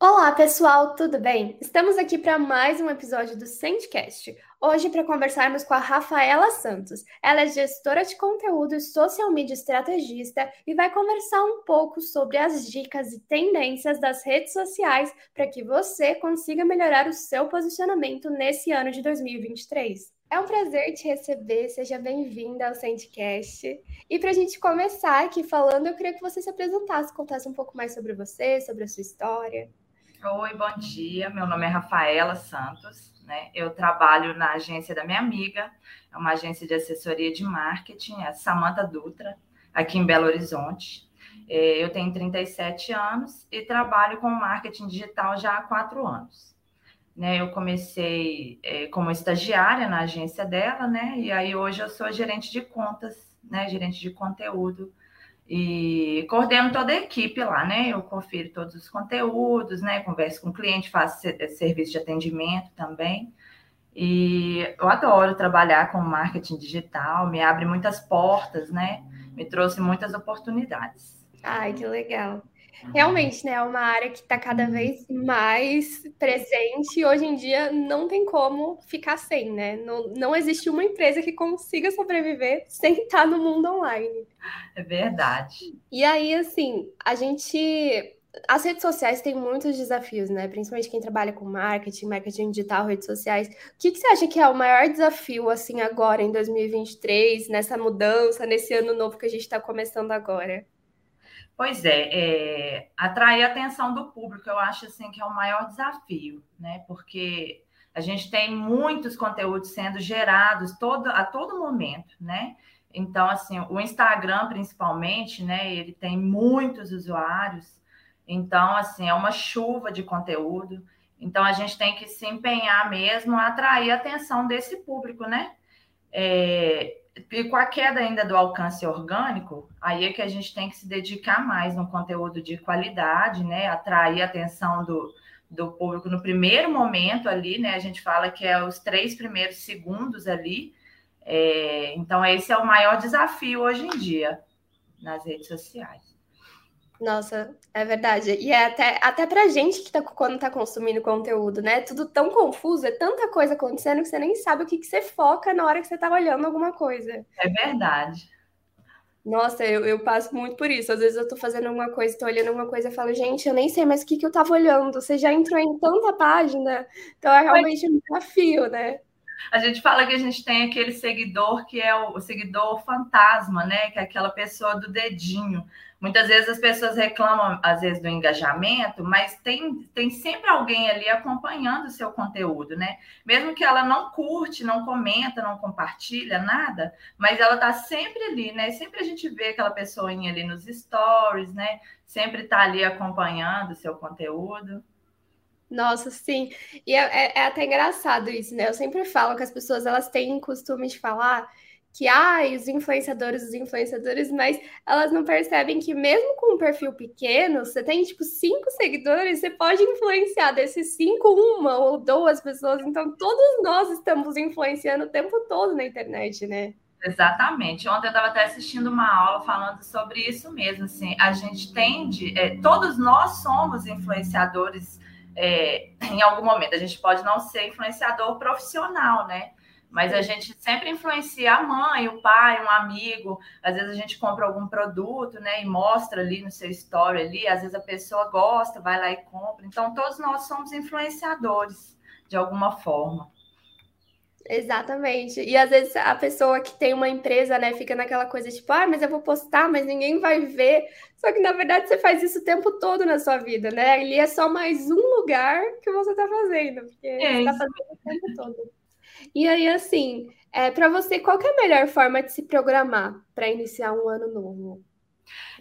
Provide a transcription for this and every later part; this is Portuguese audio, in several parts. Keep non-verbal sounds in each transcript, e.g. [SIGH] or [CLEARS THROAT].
Olá, pessoal, tudo bem? Estamos aqui para mais um episódio do Sendcast. Hoje para conversarmos com a Rafaela Santos. Ela é gestora de conteúdo e social media estrategista e vai conversar um pouco sobre as dicas e tendências das redes sociais para que você consiga melhorar o seu posicionamento nesse ano de 2023. É um prazer te receber, seja bem-vinda ao Sendcast. E para a gente começar aqui falando, eu queria que você se apresentasse, contasse um pouco mais sobre você, sobre a sua história. Oi, bom dia. Meu nome é Rafaela Santos. Né? Eu trabalho na agência da minha amiga, é uma agência de assessoria de marketing, é Samanta Dutra, aqui em Belo Horizonte. É, eu tenho 37 anos e trabalho com marketing digital já há quatro anos. Né, eu comecei é, como estagiária na agência dela, né? E aí hoje eu sou gerente de contas, né? Gerente de conteúdo e coordeno toda a equipe lá, né? Eu confiro todos os conteúdos, né? Converso com o cliente, faço serviço de atendimento também. E eu adoro trabalhar com marketing digital, me abre muitas portas, né? Me trouxe muitas oportunidades. Ai, que legal. Realmente, né? É uma área que está cada vez mais presente e hoje em dia não tem como ficar sem, né? Não, não existe uma empresa que consiga sobreviver [LAUGHS] sem estar no mundo online. É verdade. E aí, assim, a gente. As redes sociais têm muitos desafios, né? Principalmente quem trabalha com marketing, marketing digital, redes sociais. O que, que você acha que é o maior desafio, assim, agora, em 2023, nessa mudança, nesse ano novo que a gente está começando agora? Pois é, é, atrair a atenção do público, eu acho assim que é o maior desafio, né? Porque a gente tem muitos conteúdos sendo gerados todo, a todo momento, né? Então, assim, o Instagram, principalmente, né? Ele tem muitos usuários, então, assim, é uma chuva de conteúdo. Então, a gente tem que se empenhar mesmo a atrair a atenção desse público, né? É, e com a queda ainda do alcance orgânico, aí é que a gente tem que se dedicar mais no conteúdo de qualidade, né? Atrair a atenção do, do público no primeiro momento ali, né? A gente fala que é os três primeiros segundos ali. É, então, esse é o maior desafio hoje em dia nas redes sociais. Nossa, é verdade. E é até, até pra gente que tá, quando tá consumindo conteúdo, né? Tudo tão confuso, é tanta coisa acontecendo que você nem sabe o que, que você foca na hora que você tá olhando alguma coisa. É verdade. Nossa, eu, eu passo muito por isso. Às vezes eu tô fazendo alguma coisa, tô olhando alguma coisa e falo, gente, eu nem sei mais o que, que eu tava olhando. Você já entrou em tanta página. Então é realmente um desafio, né? A gente fala que a gente tem aquele seguidor que é o, o seguidor fantasma, né? Que é aquela pessoa do dedinho. Muitas vezes as pessoas reclamam, às vezes, do engajamento, mas tem, tem sempre alguém ali acompanhando o seu conteúdo, né? Mesmo que ela não curte, não comenta, não compartilha nada, mas ela tá sempre ali, né? Sempre a gente vê aquela pessoinha ali nos stories, né? Sempre tá ali acompanhando o seu conteúdo. Nossa, sim. E é, é, é, até engraçado isso, né? Eu sempre falo que as pessoas elas têm costume de falar que ai, os influenciadores, os influenciadores, mas elas não percebem que mesmo com um perfil pequeno, você tem tipo cinco seguidores, você pode influenciar desses cinco, uma ou duas pessoas. Então, todos nós estamos influenciando o tempo todo na internet, né? Exatamente. Ontem eu estava até assistindo uma aula falando sobre isso mesmo. Assim, a gente tende, é, todos nós somos influenciadores é, em algum momento. A gente pode não ser influenciador profissional, né? Mas a gente sempre influencia a mãe, o pai, um amigo. Às vezes a gente compra algum produto, né, e mostra ali no seu story ali. Às vezes a pessoa gosta, vai lá e compra. Então todos nós somos influenciadores de alguma forma. Exatamente. E às vezes a pessoa que tem uma empresa, né, fica naquela coisa tipo, ah, mas eu vou postar, mas ninguém vai ver. Só que na verdade você faz isso o tempo todo na sua vida, né? Ele é só mais um lugar que você está fazendo, porque é você está fazendo o tempo todo. E aí, assim, é, para você, qual é a melhor forma de se programar para iniciar um ano novo?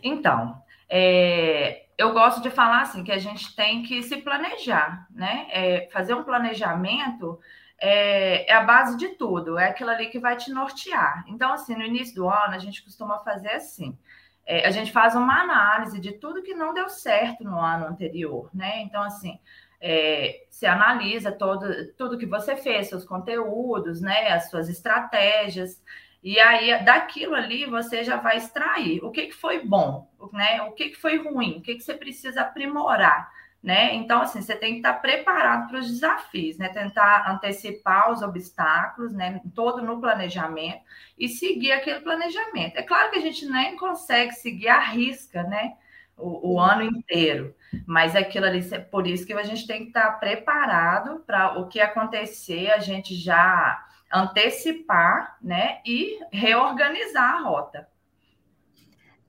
Então, é, eu gosto de falar assim que a gente tem que se planejar, né? É, fazer um planejamento é, é, a base de tudo, é aquilo ali que vai te nortear. Então, assim, no início do ano, a gente costuma fazer assim. É, a gente faz uma análise de tudo que não deu certo no ano anterior, né? Então, assim, é, você analisa todo, tudo que você fez, seus conteúdos, né, as suas estratégias, e aí daquilo ali você já vai extrair o que, que foi bom, né, o que, que foi ruim, o que, que você precisa aprimorar né? Então, assim, você tem que estar preparado para os desafios, né? Tentar antecipar os obstáculos, né? Todo no planejamento e seguir aquele planejamento. É claro que a gente nem consegue seguir a risca, né? O, o ano inteiro, mas aquilo ali, por isso que a gente tem que estar preparado para o que acontecer, a gente já antecipar, né? E reorganizar a rota.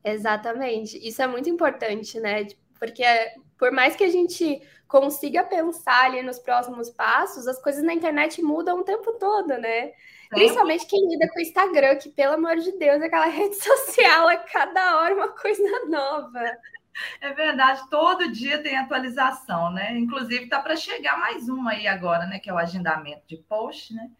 Exatamente. Isso é muito importante, né? Porque por mais que a gente consiga pensar ali nos próximos passos, as coisas na internet mudam o tempo todo, né? Principalmente quem lida com o Instagram, que, pelo amor de Deus, aquela [LAUGHS] rede social, é cada hora uma coisa nova. [LAUGHS] É verdade, todo dia tem atualização, né? Inclusive, tá para chegar mais uma aí agora, né? Que é o agendamento de post, né?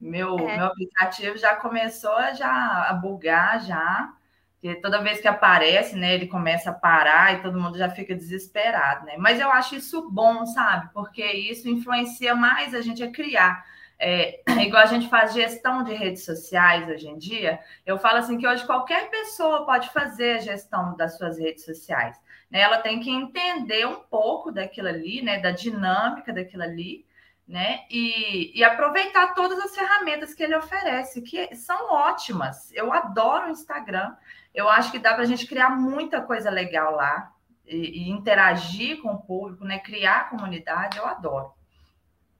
Meu, é. meu aplicativo já começou a, já, a bugar já. Porque toda vez que aparece, né, ele começa a parar e todo mundo já fica desesperado, né? Mas eu acho isso bom, sabe? Porque isso influencia mais a gente a criar. É, igual a gente faz gestão de redes sociais hoje em dia, eu falo assim que hoje qualquer pessoa pode fazer a gestão das suas redes sociais. Né? Ela tem que entender um pouco daquilo ali, né? Da dinâmica daquilo ali, né? E, e, aproveitar todas as ferramentas que ele oferece, que são ótimas. Eu adoro o Instagram. Eu acho que dá para a gente criar muita coisa legal lá e, e, interagir com o público, né? Criar comunidade, eu adoro.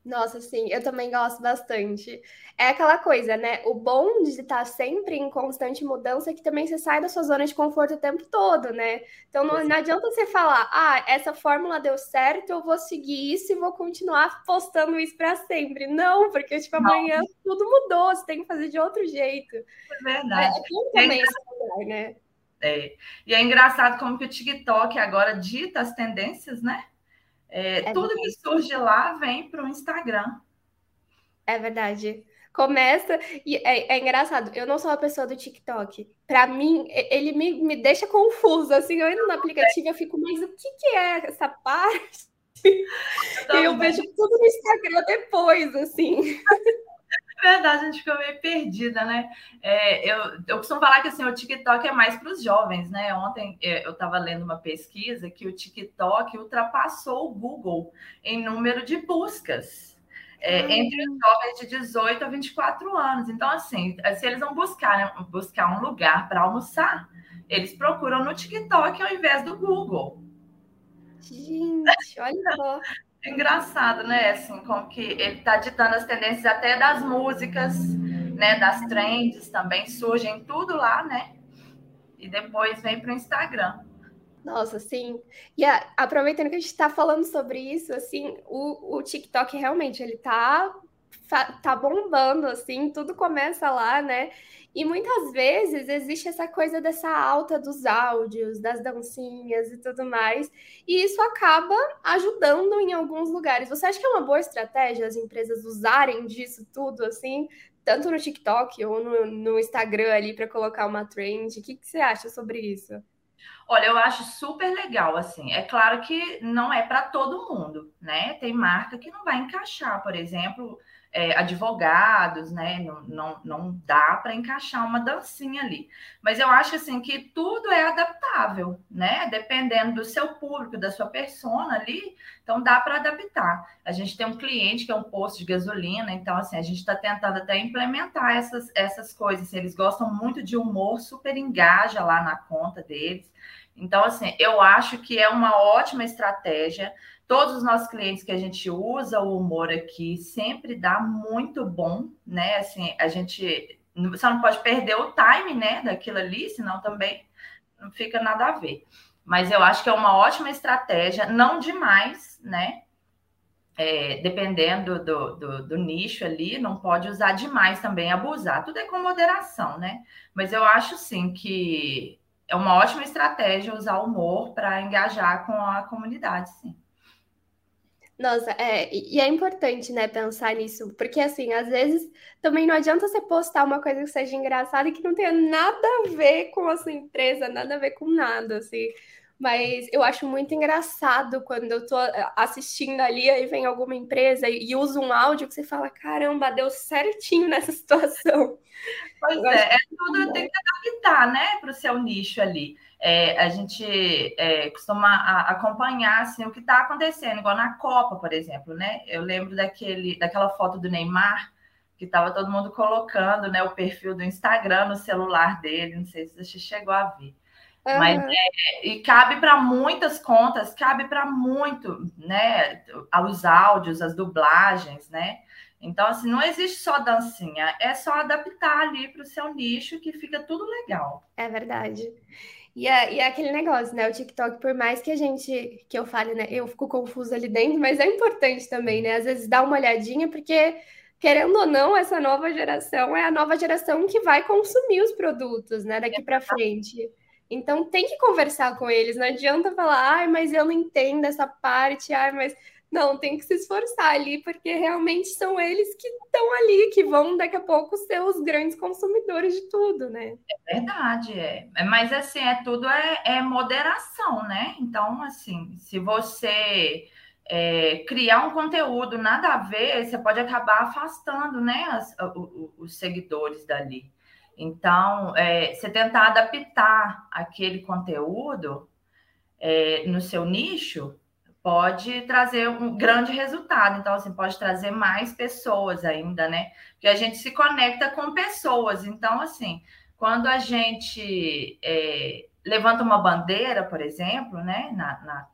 Nossa, sim, eu também gosto bastante. É aquela coisa, né? O bom de estar sempre em constante mudança é que também você sai da sua zona de conforto o tempo todo, né? Então não, não adianta você falar, ah, essa fórmula deu certo, eu vou seguir isso e vou continuar postando isso para sempre. Não, porque tipo, amanhã não. tudo mudou, você tem que fazer de outro jeito. É verdade. É, é bom também é esse lugar, né? É. E é engraçado como que o TikTok agora dita as tendências, né? É, é tudo que surge lá vem para o Instagram. É verdade. Começa e é, é, engraçado. Eu não sou uma pessoa do TikTok. Para mim, ele me, me deixa confusa. Assim, eu entro no aplicativo, eu fico, mas o que, que é essa parte? [LAUGHS] E eu vejo tudo no Instagram depois, assim. [LAUGHS] Verdade, a gente ficou meio perdida, né? É, eu, eu costumo falar que assim, o TikTok é mais para os jovens, né? Ontem é, eu estava lendo uma pesquisa que o TikTok ultrapassou o Google em número de buscas. É, entre os jovens de 18 a 24 anos. Então, assim, se eles vão buscar, buscar um lugar para almoçar, eles procuram no TikTok ao invés do Google. Gente, olha só. É engraçado, né? Assim, como que ele está ditando as tendências até das músicas, né? Das trends também surgem tudo lá, né? E depois vem para o Instagram. Nossa, sim. E a, aproveitando que a gente está falando sobre isso, assim, o, o TikTok realmente ele tá, tá bombando, assim, tudo começa lá, né? E muitas vezes existe essa coisa dessa alta dos áudios, das dancinhas e tudo mais, e isso acaba ajudando em alguns lugares. Você acha que é uma boa estratégia as empresas usarem disso tudo assim, tanto no TikTok ou no, no Instagram ali para colocar uma trend? O que, que você acha sobre isso? Olha, eu acho super legal, assim. É claro que não é para todo mundo, né? Tem marca que não vai encaixar, por exemplo, é, advogados, né? Não, não, não dá para encaixar uma dancinha ali. Mas eu acho assim que tudo é adaptável, né? Dependendo do seu público, da sua persona ali, então dá para adaptar. A gente tem um cliente que é um posto de gasolina, então assim, a gente está tentando até implementar essas, essas coisas. Eles gostam muito de humor, super engaja lá na conta deles. Então, assim, eu acho que é uma ótima estratégia Todos os nossos clientes que a gente usa o humor aqui sempre dá muito bom, né? Assim, a gente só não pode perder o time, né, daquilo ali, senão também não fica nada a ver. Mas eu acho que é uma ótima estratégia, não demais, né? É, dependendo do, do, do, nicho ali, não pode usar demais também, abusar. Tudo é com moderação, né? Mas eu acho sim que é uma ótima estratégia usar o humor para engajar com a comunidade, sim. Nossa, é, e é importante, né, pensar nisso, porque assim, às vezes também não adianta você postar uma coisa que seja engraçada e que não tenha nada a ver com a sua empresa, nada a ver com nada, assim. Mas eu acho muito engraçado quando eu tô assistindo ali, aí vem alguma empresa e, usa um áudio que você fala: caramba, deu certinho nessa [LAUGHS] situação. Pois é, é tudo tem que adaptar, né, para o seu nicho ali. É, a gente é, costuma acompanhar assim, o que está acontecendo, igual na Copa, por exemplo, né? Eu lembro daquele, daquela foto do Neymar, que estava todo mundo colocando né, o perfil do Instagram no celular dele, não sei se você chegou a ver. Uhum. Mas é, e cabe para muitas contas, cabe para muito, né? Os áudios, as dublagens, né? Então, assim, não existe só dancinha, é só adaptar ali para o seu nicho que fica tudo legal. É verdade. E é, e é aquele negócio, né? O TikTok, por mais que a gente, que eu fale, né? Eu fico confusa ali dentro, mas é importante também, né? Às vezes dar uma olhadinha, porque querendo ou não, essa nova geração é a nova geração que vai consumir os produtos, né, daqui para frente. Então tem que conversar com eles, não adianta falar, ai, mas eu não entendo essa parte, ai, mas não, tem que se esforçar ali, porque realmente são eles que estão ali, que vão daqui a pouco ser os grandes consumidores de tudo, né? É verdade, é. Mas assim, é tudo é, é moderação, né? Então, assim, se você é, criar um conteúdo nada a ver, você pode acabar afastando né, as, os seguidores dali. Então, é, você tentar adaptar aquele conteúdo é, no seu nicho pode trazer um grande resultado. Então, assim, pode trazer mais pessoas ainda, né? Porque a gente se conecta com pessoas. Então, assim, quando a gente é, levanta uma bandeira, por exemplo, né, na, na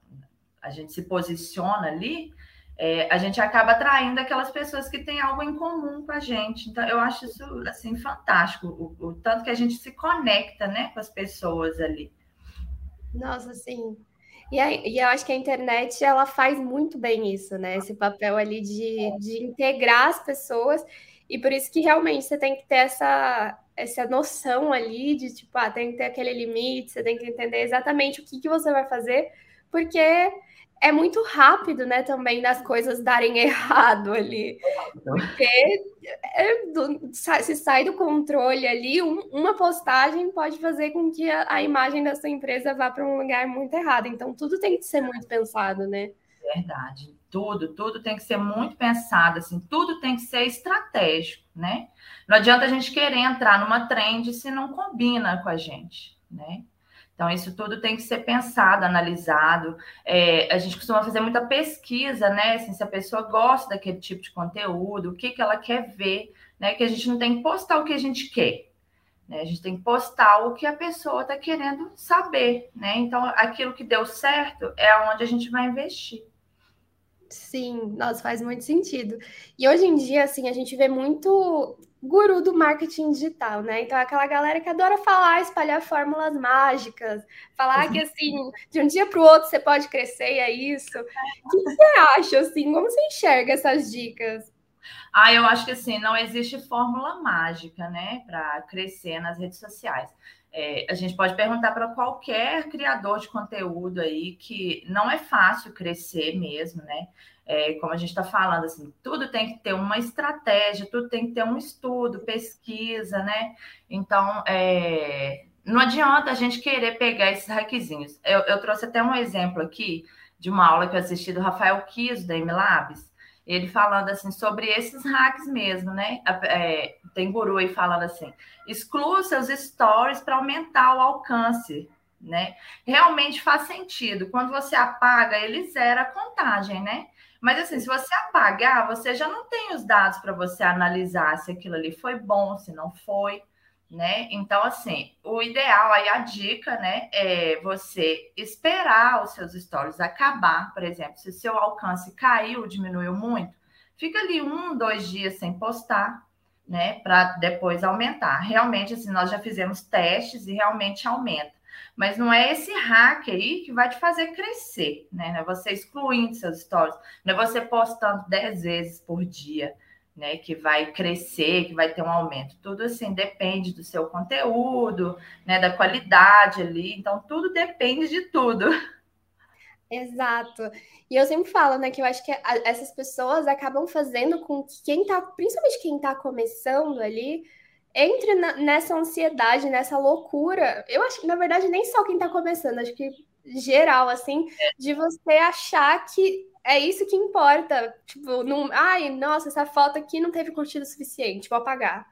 a gente se posiciona ali, é, a gente acaba atraindo aquelas pessoas que têm algo em comum com a gente. Então, eu acho isso assim fantástico, o, o tanto que a gente se conecta né, com as pessoas ali. Nossa, sim. E, e eu acho que a internet ela faz muito bem isso, né? Esse papel ali de, de integrar as pessoas. E por isso que realmente você tem que ter essa, essa noção ali de tipo, ah, tem que ter aquele limite, você tem que entender exatamente o que, que você vai fazer, porque é muito rápido, né, também das coisas darem errado ali. Porque é do, se sai do controle ali, um, uma postagem pode fazer com que a, a imagem da sua empresa vá para um lugar muito errado. Então, tudo tem que ser muito pensado, né? Verdade. Tudo, tudo tem que ser muito pensado, assim, tudo tem que ser estratégico, né? Não adianta a gente querer entrar numa trend se não combina com a gente, né? Então, isso tudo tem que ser pensado, analisado. É, a gente costuma fazer muita pesquisa, né? Assim, se a pessoa gosta daquele tipo de conteúdo, o que, que ela quer ver, né? Que a gente não tem que postar o que a gente quer. Né? A gente tem que postar o que a pessoa está querendo saber, né? Então, aquilo que deu certo é onde a gente vai investir. Sim, nossa, faz muito sentido. E hoje em dia, assim, a gente vê muito guru do marketing digital, né? Então, aquela galera que adora falar, espalhar fórmulas mágicas, falar que, assim, de um dia para o outro você pode crescer e é isso. O que você acha, assim? Como você enxerga essas dicas? Ah, eu acho que, assim, não existe fórmula mágica, né, para crescer nas redes sociais. É, a gente pode perguntar para qualquer criador de conteúdo aí que não é fácil crescer mesmo, né? É, como a gente está falando, assim, tudo tem que ter uma estratégia, tudo tem que ter um estudo, pesquisa, né? Então, é, não adianta a gente querer pegar esses hackezinhos. Eu, eu, trouxe até um exemplo aqui de uma aula que eu assisti do Rafael Kiso, da MLabs, ele falando assim sobre esses hacks mesmo, né? É, tem guru aí falando assim: exclua seus stories para aumentar o alcance, né? Realmente faz sentido. Quando você apaga, ele zera a contagem, né? Mas assim, se você apagar, você já não tem os dados para você analisar se aquilo ali foi bom, se não foi, né? Então, assim, o ideal aí, a dica, né, é você esperar os seus stories acabar, por exemplo, se seu alcance caiu, diminuiu muito, fica ali um, dois dias sem postar, né, para depois aumentar. Realmente, assim, nós já fizemos testes e realmente aumenta. Mas não é esse hack aí que vai te fazer crescer, né? Não é você excluindo seus stories, não é você postando 10 vezes por dia, né? Que vai crescer, que vai ter um aumento. Tudo assim depende do seu conteúdo, né? Da qualidade ali. Então, tudo depende de tudo. [LAUGHS] Exato. E eu sempre falo, né, que eu acho que essas pessoas acabam fazendo com que quem tá, principalmente quem tá começando ali, entre na, nessa ansiedade, nessa loucura. Eu acho que, na verdade, nem só quem está começando, acho que geral, assim, de você achar que é isso que importa. Tipo, não, ai, nossa, essa foto aqui não teve curtida suficiente, vou apagar.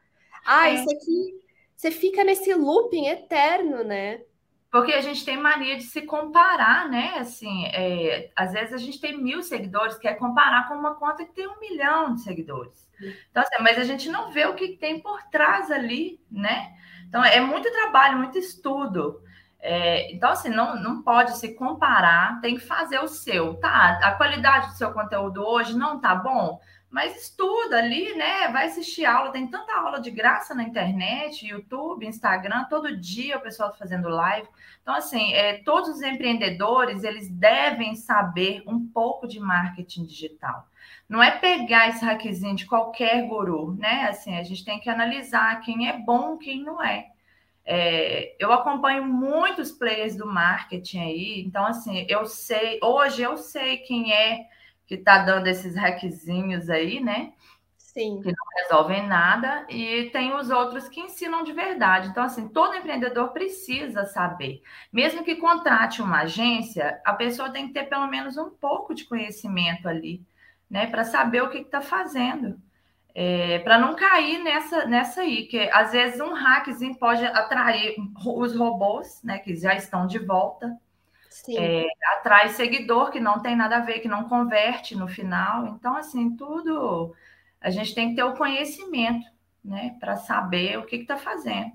Ah, é. isso aqui. Você fica nesse looping eterno, né? Porque a gente tem mania de se comparar, né? Assim, é, às vezes a gente tem mil seguidores, quer comparar com uma conta que tem um milhão de seguidores. Então, assim, mas a gente não vê o que tem por trás ali, né? Então, é muito trabalho, muito estudo. É, então, assim, não, não pode se comparar, tem que fazer o seu, tá? A qualidade do seu conteúdo hoje não tá bom, mas estuda ali, né? Vai assistir aula, tem tanta aula de graça na internet, YouTube, Instagram, todo dia o pessoal fazendo live. Então, assim, é, todos os empreendedores, eles devem saber um pouco de marketing digital. Não é pegar esse hackzinho de qualquer guru, né? Assim, a gente tem que analisar quem é bom, quem não é. É, eu acompanho muitos players do marketing aí, então assim, eu sei, hoje eu sei quem é que está dando esses hackzinhos aí, né? Sim. Que não resolvem nada, e tem os outros que ensinam de verdade. Então, assim, todo empreendedor precisa saber. Mesmo que contrate uma agência, a pessoa tem que ter pelo menos um pouco de conhecimento ali, né? Para saber o que está fazendo. É, para não cair nessa, nessa aí, que às vezes um hackzinho pode atrair os robôs, né, que já estão de volta, é, atrai seguidor que não tem nada a ver, que não converte no final. Então, assim, tudo a gente tem que ter o conhecimento, né, para saber o que está fazendo.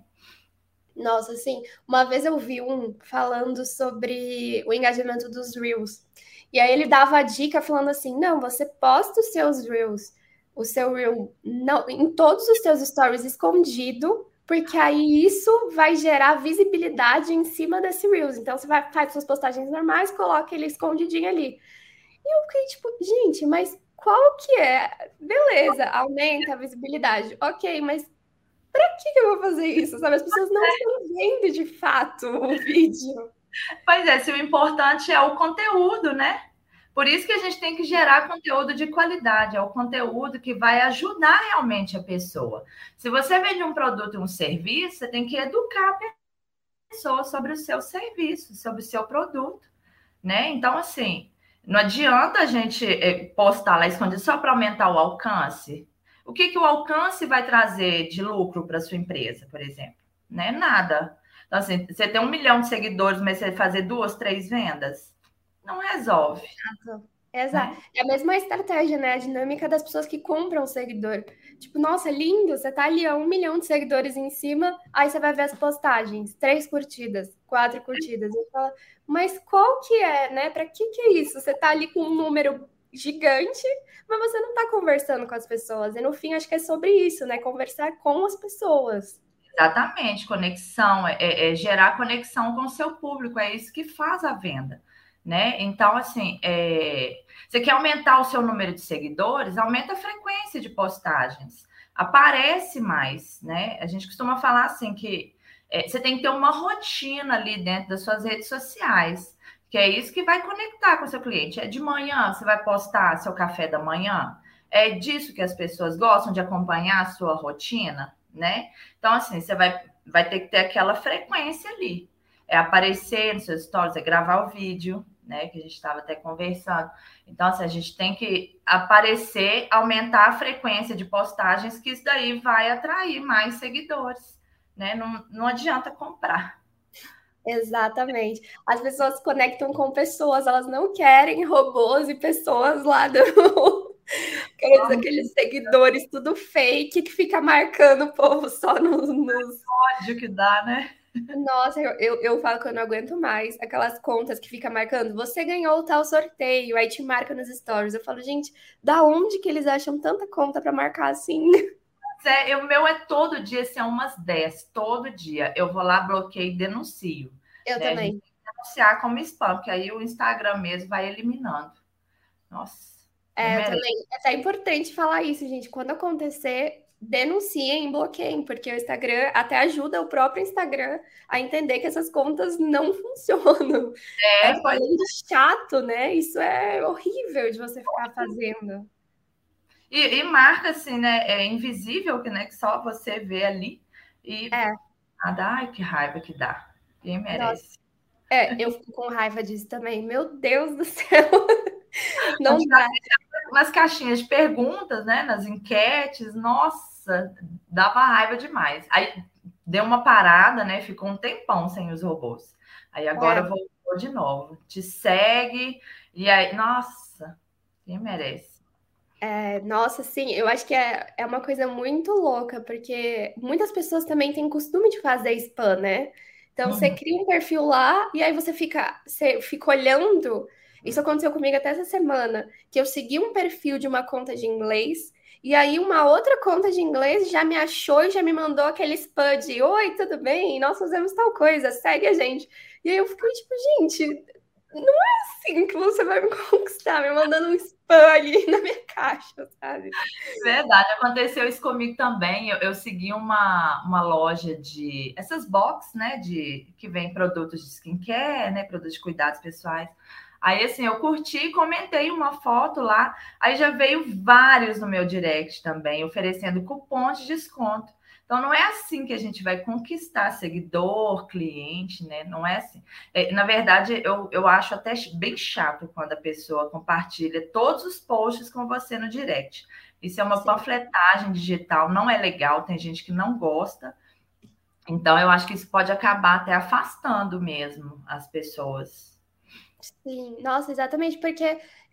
Nossa, assim, uma vez eu vi um falando sobre o engajamento dos Reels. E aí ele dava a dica falando assim: não, você posta os seus Reels o seu reel não, em todos os seus stories escondido, porque aí isso vai gerar visibilidade em cima desse reels. Então você vai faz suas postagens normais, coloca ele escondidinho ali. E eu fiquei tipo, gente, mas qual que é? Beleza, aumenta a visibilidade. OK, mas para que, que eu vou fazer isso? Sabe, as pessoas não estão vendo de fato o [LAUGHS] vídeo. Pois é, se o importante é o conteúdo, né? Por isso que a gente tem que gerar conteúdo de qualidade, é o conteúdo que vai ajudar realmente a pessoa. Se você vende um produto um serviço, você tem que educar a pessoa sobre o seu serviço, sobre o seu produto, né? Então, assim, não adianta a gente eh, postar lá escondido só para aumentar o alcance. O que, que o alcance vai trazer de lucro para sua empresa, por exemplo? Né? Nada. Então, assim, você tem um milhão de seguidores, mas você fazer duas, três vendas, não resolve. Exato. Exato. Né? É a mesma estratégia, né? A dinâmica das pessoas que compram o seguidor. Tipo, nossa, lindo, você tá ali a um milhão de seguidores em cima, aí você vai ver as postagens, três curtidas, quatro curtidas. E fala, mas qual que é, né? Para que que é isso? Você tá ali com um número gigante, mas você não tá conversando com as pessoas. E no fim, acho que é sobre isso, né? Conversar com as pessoas. Exatamente, conexão, é, é gerar conexão com o seu público, é isso que faz a venda né? Então, assim, é... você quer aumentar o seu número de seguidores, aumenta a frequência de postagens, aparece mais, né? A gente costuma falar assim que é, você tem que ter uma rotina ali dentro das suas redes sociais, que é isso que vai conectar com o seu cliente. É de manhã, você vai postar seu café da manhã, é disso que as pessoas gostam de acompanhar a sua rotina, né? Então, assim, você vai, vai ter que ter aquela frequência ali. É aparecer nos seus stories, é gravar o vídeo, né? Que a gente estava até conversando. Então, assim, a gente tem que aparecer, aumentar a frequência de postagens, que isso daí vai atrair mais seguidores, né? Não, não adianta comprar. Exatamente. As pessoas se conectam com pessoas, elas não querem robôs e pessoas lá do. [LAUGHS] Aqueles, aqueles seguidores tudo fake que fica marcando o povo só nos. nos... ódio que dá, né? Nossa, eu, eu, eu, falo que eu não aguento mais aquelas contas que fica marcando, você ganhou tal sorteio, aí te marca nos stories. Eu falo, gente, da onde que eles acham tanta conta para marcar assim? É, o meu é todo dia, assim, é umas 10, todo dia. Eu vou lá, bloqueio e denuncio. Eu né? também. denunciar como spam, porque aí o Instagram mesmo vai eliminando. Nossa. É, eu também. É até importante falar isso, gente. Quando acontecer, denunciem, bloqueiem, porque o Instagram até ajuda o próprio Instagram a entender que essas contas não [LAUGHS] funcionam. É, é além de chato, né? Isso é horrível de você ficar fazendo. E, e, marca assim, né? É invisível, que, né, que só você vê ali. E é. nada, ai, que raiva que dá. Quem merece. Nossa. É, eu fico com raiva disso também. Meu Deus do [LAUGHS] céu. Não dá. Nas caixinhas de perguntas, né? Nas enquetes, nossa, dava raiva demais. Aí deu uma parada, né? Ficou um tempão sem os robôs. Aí agora é. voltou de novo. Te segue, e aí, nossa, quem merece? É, nossa, sim, eu acho que é, é uma coisa muito louca, porque muitas pessoas também têm costume de fazer spam, né? Então, uhum. você cria um perfil lá e aí você fica, você fica olhando. Isso aconteceu comigo até essa semana, que eu segui um perfil de uma conta de inglês e aí uma outra conta de inglês já me achou e já me mandou aquele spam de Oi, tudo bem? Nós fazemos tal coisa, segue a gente. E aí eu fiquei tipo, gente, não é assim que você vai me [LAUGHS] conquistar, me mandando um spam [LAUGHS] ali na minha caixa, sabe? Verdade, aconteceu isso comigo também. Eu, eu segui uma, uma loja de essas box, né? De que vem produtos de skincare, né? Produtos de cuidados pessoais. Aí, assim, eu curti, comentei uma foto lá, aí já veio vários no meu direct também, oferecendo cupom de desconto. Então, não é assim que a gente vai conquistar seguidor, cliente, né? Não é assim. É, na verdade, eu, eu acho até bem chato quando a pessoa compartilha todos os posts com você no direct. Isso é uma Sim. panfletagem digital, não é legal, tem gente que não gosta. Então, eu acho que isso pode acabar até afastando mesmo as pessoas. Sim, nossa, exatamente, porque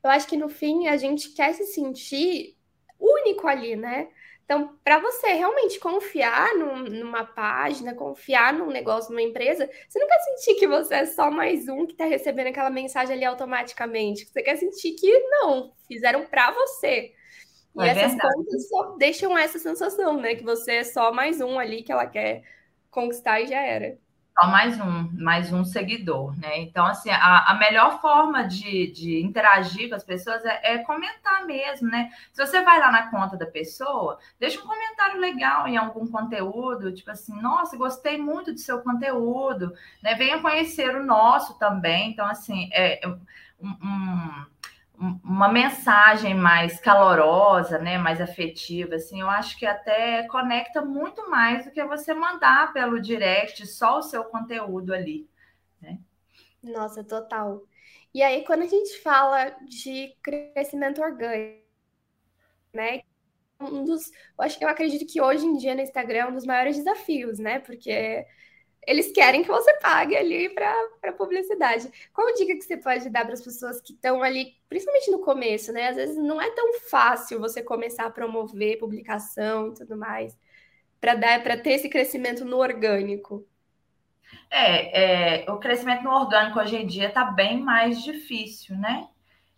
eu acho que no fim a gente quer se sentir único ali, né? Então, para você realmente confiar num, numa página, confiar num negócio, numa empresa, você não quer sentir que você é só mais um que está recebendo aquela mensagem ali automaticamente. Você quer sentir que não, fizeram para você. E é essas verdade. contas só deixam essa sensação, né? Que você é só mais um ali que ela quer conquistar e já era. Só mais um, mais um seguidor, né? Então, assim, a, a melhor forma de, de interagir com as pessoas é, é, comentar mesmo, né? Se você vai lá na conta da pessoa, deixa um comentário legal em algum conteúdo, tipo assim, nossa, gostei muito do seu conteúdo, né? Venha conhecer o nosso também. Então, assim, é um, um uma mensagem mais calorosa, né, mais afetiva, assim, eu acho que até conecta muito mais do que você mandar pelo direct só o seu conteúdo ali, né? Nossa, total. E aí, quando a gente fala de crescimento orgânico, né, um dos, eu acho que eu acredito que hoje em dia no Instagram é um dos maiores desafios, né, porque eles querem que você pague ali para publicidade. Qual dica que você pode dar para as pessoas que estão ali, principalmente no começo, né? Às vezes não é tão fácil você começar a promover publicação e tudo mais, para dar para ter esse crescimento no orgânico. É, é, o crescimento no orgânico hoje em dia está bem mais difícil, né?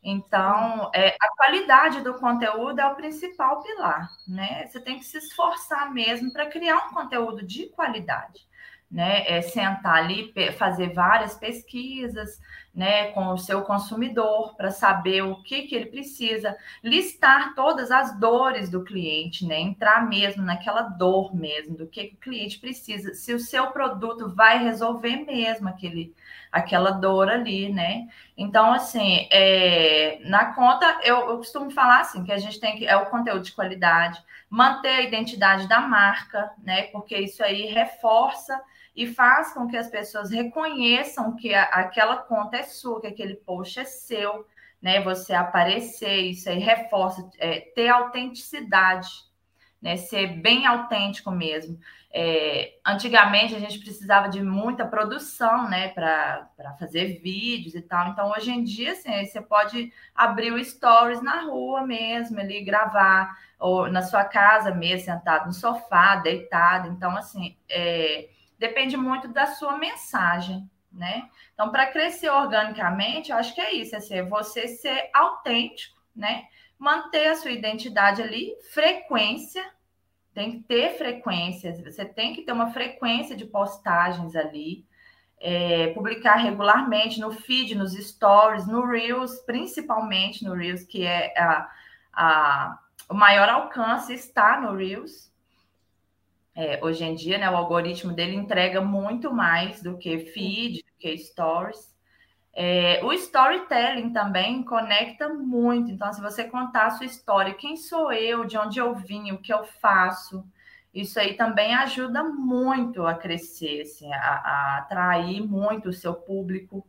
Então, é, a qualidade do conteúdo é o principal pilar, né? Você tem que se esforçar mesmo para criar um conteúdo de qualidade né, é sentar ali, fazer várias pesquisas, né, com o seu consumidor para saber o que, que ele precisa, listar todas as dores do cliente, né, entrar mesmo naquela dor mesmo do que, que o cliente precisa, se o seu produto vai resolver mesmo aquele, aquela dor ali, né? Então, assim, é, na conta eu, eu costumo falar assim que a gente tem que é o conteúdo de qualidade, manter a identidade da marca, né? Porque isso aí reforça e faz com que as pessoas reconheçam que a, aquela conta é sua, que aquele post é seu, né? Você aparecer, isso aí reforça, é, ter autenticidade, né? Ser bem autêntico mesmo. É, antigamente a gente precisava de muita produção, né, para fazer vídeos e tal. Então, hoje em dia, assim, você pode abrir o stories na rua mesmo, ali, gravar, ou na sua casa mesmo, sentado no sofá, deitado. Então, assim, é, depende muito da sua mensagem, né? Então, para crescer organicamente, eu acho que é isso, é ser, você ser autêntico, né? Manter a sua identidade ali, frequência, tem que ter frequência, você tem que ter uma frequência de postagens ali, é, publicar regularmente no feed, nos stories, no Reels, principalmente no Reels, que é a, a, o maior alcance está no Reels, é, hoje em dia, né, o algoritmo dele entrega muito mais do que feed, do que stories. É, o storytelling também conecta muito. Então, se você contar a sua história, quem sou eu, de onde eu vim, o que eu faço, isso aí também ajuda muito a crescer, assim, a, a atrair muito o seu público,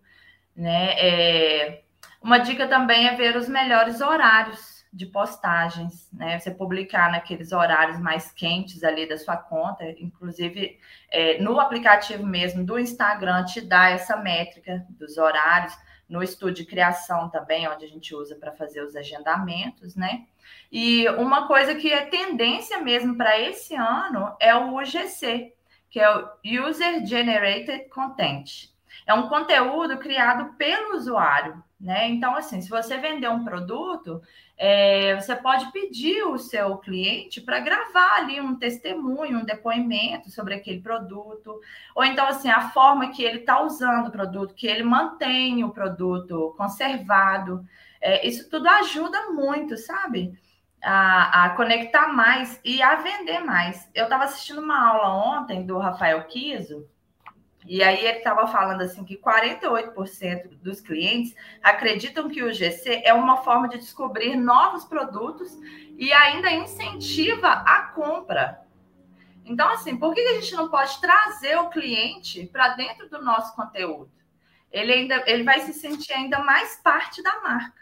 né? É, uma dica também é ver os melhores horários de postagens, né? Você publicar naqueles horários mais quentes ali da sua conta, inclusive é, no aplicativo mesmo do Instagram te dá essa métrica dos horários, no estúdio de criação também, onde a gente usa para fazer os agendamentos, né? E uma coisa que é tendência mesmo para esse ano é o UGC, que é o User Generated Content. É um conteúdo criado pelo usuário, né? Então, assim, se você vender um produto, é, você pode pedir o seu cliente para gravar ali um testemunho, um depoimento sobre aquele produto, ou então, assim, a forma que ele está usando o produto, que ele mantém o produto conservado. É, isso tudo ajuda muito, sabe? A, a, conectar mais e a vender mais. Eu estava assistindo uma aula ontem do Rafael Kiso, e aí ele estava falando assim que 48% dos clientes acreditam que o GC é uma forma de descobrir novos produtos e ainda incentiva a compra. Então, assim, por que a gente não pode trazer o cliente para dentro do nosso conteúdo? Ele ainda ele vai se sentir ainda mais parte da marca.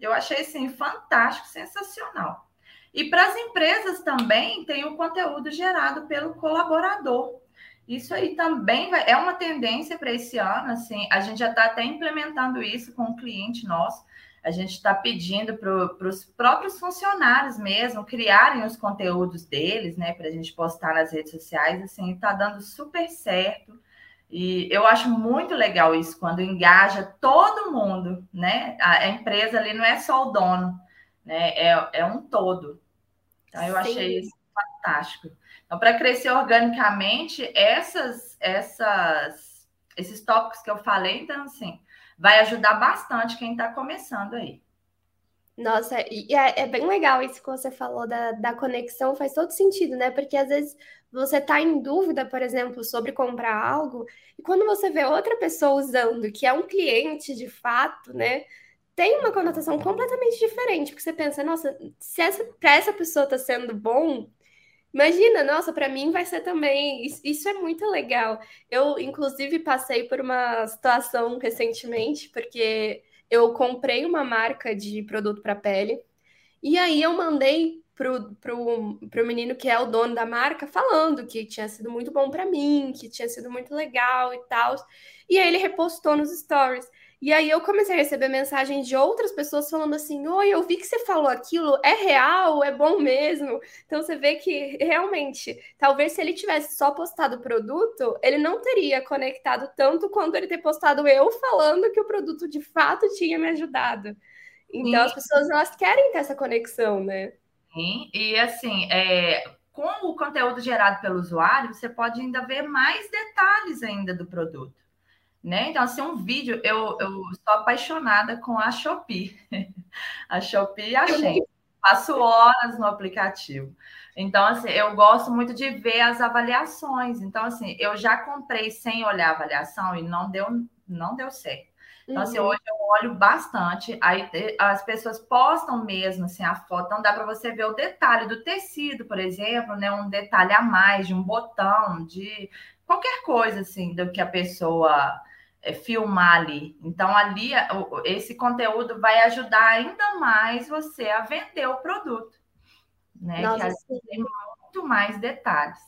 Eu achei assim fantástico, sensacional. E para as empresas também tem o conteúdo gerado pelo colaborador. Isso aí também vai, é uma tendência para esse ano, assim, a gente já está até implementando isso com um cliente nosso. A gente está pedindo para os próprios funcionários mesmo criarem os conteúdos deles, né, para a gente postar nas redes sociais, assim, está dando super certo. E eu acho muito legal isso, quando engaja todo mundo, né? A, a empresa ali não é só o dono, né? É, é um todo. Então, eu Sim. achei isso fantástico. Então, para crescer organicamente, essas, essas, esses tópicos que eu falei, então, assim, vai ajudar bastante quem está começando aí. Nossa, e é, é, bem legal isso que você falou da, da conexão, faz todo sentido, né? Porque às vezes você está em dúvida, por exemplo, sobre comprar algo, e quando você vê outra pessoa usando, que é um cliente de fato, né? Tem uma conotação completamente diferente, porque você pensa, nossa, se essa, para essa pessoa está sendo bom, Imagina, nossa, para mim vai ser também. Isso é muito legal. Eu, inclusive, passei por uma situação recentemente, porque eu comprei uma marca de produto para pele, e aí eu mandei pro, pro, pro menino que é o dono da marca falando que tinha sido muito bom para mim, que tinha sido muito legal e tal. E aí ele repostou nos stories. E aí eu comecei a receber mensagens de outras pessoas falando assim: Oi, eu vi que você falou aquilo, é real, é bom mesmo. Então você vê que realmente, talvez se ele tivesse só postado o produto, ele não teria conectado tanto quanto ele ter postado eu falando que o produto de fato tinha me ajudado. Então Sim. as pessoas elas querem ter essa conexão, né? Sim, e assim, é, com o conteúdo gerado pelo usuário, você pode ainda ver mais detalhes ainda do produto. Né? Então, assim, um vídeo, eu, eu sou apaixonada com a Shopee. [LAUGHS] a Shopee e a Shein. Passo horas no aplicativo. Então, assim, eu gosto muito de ver as avaliações. Então, assim, eu já comprei sem olhar a avaliação e não deu, não deu certo. Então, assim, uhum. hoje eu olho bastante. Aí as pessoas postam mesmo assim, a foto. Então, dá para você ver o detalhe do tecido, por exemplo, né? Um detalhe a mais de um botão, de qualquer coisa assim, do que a pessoa filmar ali. Então, ali, esse conteúdo vai ajudar ainda mais você a vender o produto. Né? Nossa, que tem muito mais detalhes.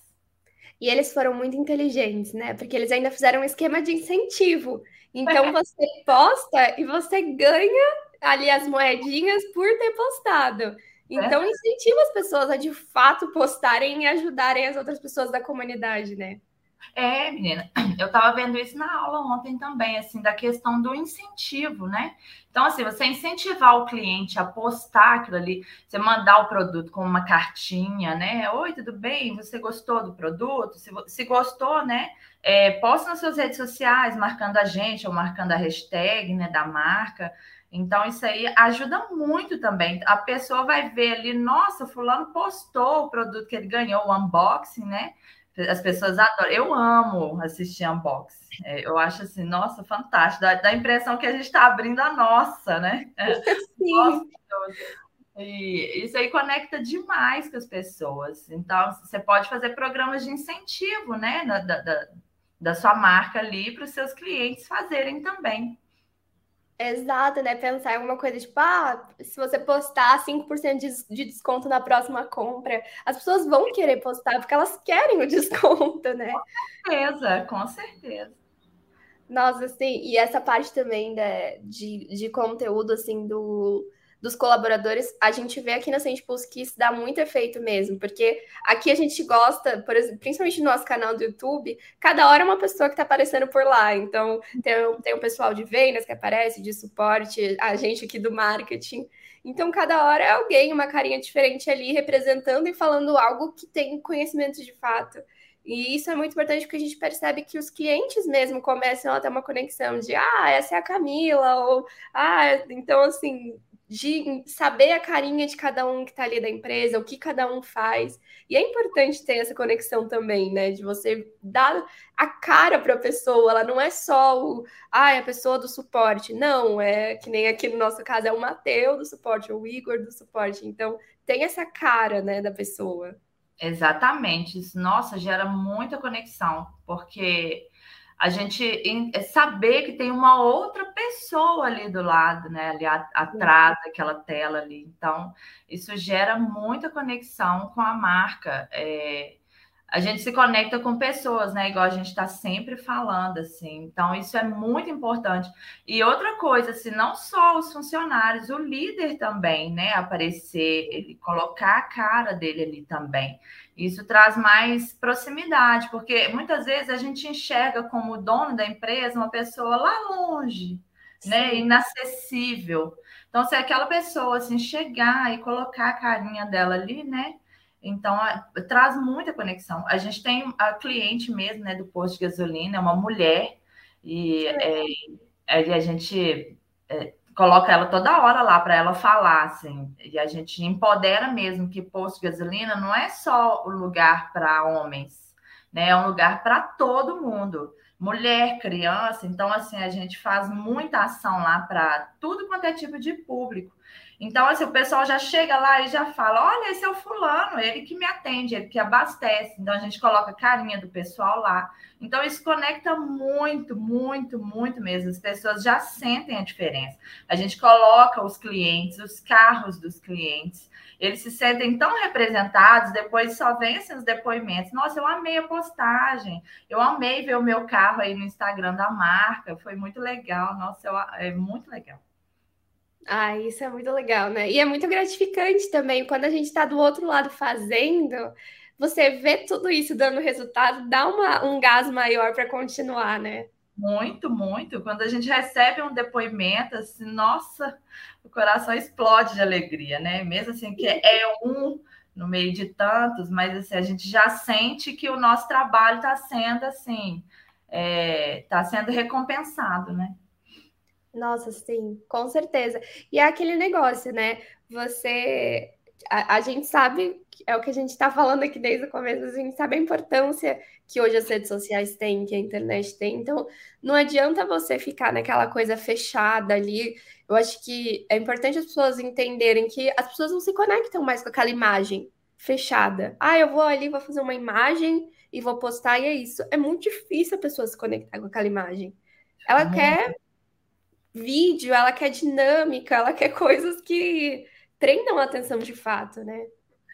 E eles foram muito inteligentes, né? Porque eles ainda fizeram um esquema de incentivo. Então, [LAUGHS] você posta e você ganha ali as moedinhas por ter postado. Então, incentiva as pessoas a de fato postarem e ajudarem as outras pessoas da comunidade, né? É, menina, eu estava vendo isso na aula ontem também, assim, da questão do incentivo, né? Então, assim, você incentivar o cliente a postar aquilo ali, você mandar o produto com uma cartinha, né? Oi, tudo bem? Você gostou do produto? Se, se gostou, né? É, posta nas suas redes sociais, marcando a gente ou marcando a hashtag né, da marca. Então, isso aí ajuda muito também. A pessoa vai ver ali, nossa, fulano postou o produto que ele ganhou, o unboxing, né? As pessoas adoram. Eu amo assistir unboxing. É, eu acho assim, nossa, fantástico. Dá, dá a impressão que a gente está abrindo a nossa, né? [LAUGHS] [LAUGHS] Sim. E isso aí conecta demais com as pessoas. Então, você pode fazer programas de incentivo, né, da, da, da sua marca ali para os seus clientes fazerem também. Exato, né? Pensar em alguma coisa tipo, ah, se você postar 5% de, de desconto na próxima compra, as pessoas vão querer postar porque elas querem o [LAUGHS] desconto, né? Com certeza, com certeza. Nossa, assim, e essa parte também né, de, de conteúdo, assim, do, dos colaboradores, a gente vê aqui na Sentipulse que isso dá muito efeito mesmo, porque aqui a gente gosta, exemplo, principalmente no nosso canal do YouTube, cada hora é uma pessoa que está aparecendo por lá. Então, tem, tem o pessoal de vendas que aparece, de suporte, a gente aqui do marketing. Então, cada hora é alguém, uma carinha diferente ali, representando e falando algo que tem conhecimento de fato. E isso é muito importante porque a gente percebe que os clientes mesmo começam a ter uma conexão de, ah, essa é a Camila, ou, ah, então, assim, de saber a carinha de cada um que está ali da empresa, o que cada um faz. E é importante ter essa conexão também, né? De você dar a cara para a pessoa. Ela não é só o, ah, é a pessoa do suporte. Não, é que nem aqui no nosso caso é o Mateu do suporte, ou o Igor do suporte. Então, tem essa cara, né, da pessoa. Exatamente. Nossa, gera muita conexão, porque a gente é saber que tem uma outra pessoa ali do lado, né? Ali atrás daquela tela ali. Então, isso gera muita conexão com a marca. É, a gente se conecta com pessoas, né? Igual a gente está sempre falando, assim. Então, isso é muito importante. E outra coisa, se assim, não só os funcionários, o líder também, né? Aparecer, ele colocar a cara dele ali também. Isso traz mais proximidade, porque muitas vezes a gente enxerga como dono da empresa uma pessoa lá longe, né, inacessível. Então, se aquela pessoa assim chegar e colocar a carinha dela ali, né, então traz muita conexão. A gente tem a cliente mesmo, né, do posto de gasolina, é uma mulher e é, a gente é, coloca ela toda hora lá para ela falar, assim, e a gente empodera mesmo que posto de gasolina não é só o lugar para homens, né? É um lugar para todo mundo, mulher, criança. Então, assim, a gente faz muita ação lá para tudo quanto é tipo de público. Então, assim, o pessoal já chega lá e já fala: olha, esse é o fulano, ele que me atende, ele que abastece. Então, a gente coloca a carinha do pessoal lá. Então, isso conecta muito, muito, muito mesmo. As pessoas já sentem a diferença. A gente coloca os clientes, os carros dos clientes, eles se sentem tão representados, depois só assim, os depoimentos. Nossa, eu amei a postagem, eu amei ver o meu carro aí no Instagram da marca, foi muito legal. Nossa, eu, é muito legal. Ah, isso é muito legal, né? E é muito gratificante também quando a gente está do outro lado fazendo, você vê tudo isso dando resultado, dá uma, um gás maior para continuar, né? Muito, muito. Quando a gente recebe um depoimento, assim, nossa, o coração explode de alegria, né? Mesmo assim, que é um no meio de tantos, mas assim, a gente já sente que o nosso trabalho está sendo assim, está é, tá sendo recompensado, né? Nossa, sim, com certeza. E é aquele negócio, né? Você. A, a gente sabe, é o que a gente está falando aqui desde o começo, a gente sabe a importância que hoje as redes sociais têm, que a internet tem. Então, não adianta você ficar naquela coisa fechada ali. Eu acho que é importante as pessoas entenderem que as pessoas não se conectam mais com aquela imagem fechada. Ah, eu vou ali, vou fazer uma imagem e vou postar, e é isso. É muito difícil a pessoa se conectar com aquela imagem. Ela é quer vídeo, ela quer dinâmica, ela quer coisas que prendam a atenção de fato, né?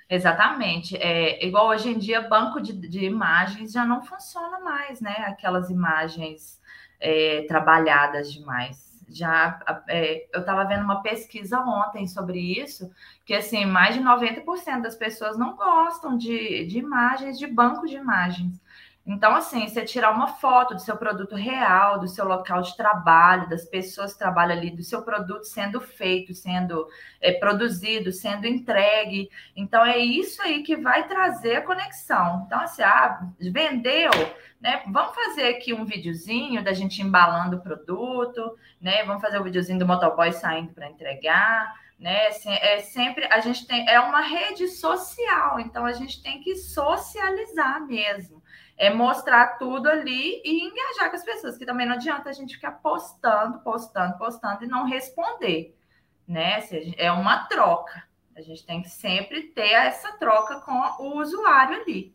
Exatamente. É, igual hoje em dia, banco de, de imagens já não funciona mais, né? Aquelas imagens é, trabalhadas demais. Já é, eu estava vendo uma pesquisa ontem sobre isso, que assim, mais de 90% das pessoas não gostam de, de imagens, de banco de imagens. Então, assim, você tirar uma foto do seu produto real, do seu local de trabalho, das pessoas que trabalham ali, do seu produto sendo feito, sendo é, produzido, sendo entregue. Então, é isso aí que vai trazer a conexão. Então, assim, ah, vendeu, né? Vamos fazer aqui um videozinho da gente embalando o produto, né? Vamos fazer o um videozinho do motoboy saindo para entregar né? É sempre a gente tem é uma rede social, então a gente tem que socializar mesmo é mostrar tudo ali e engajar com as pessoas, que também não adianta a gente ficar postando, postando, postando e não responder, né? É uma troca, A gente tem que sempre ter essa troca com o usuário ali.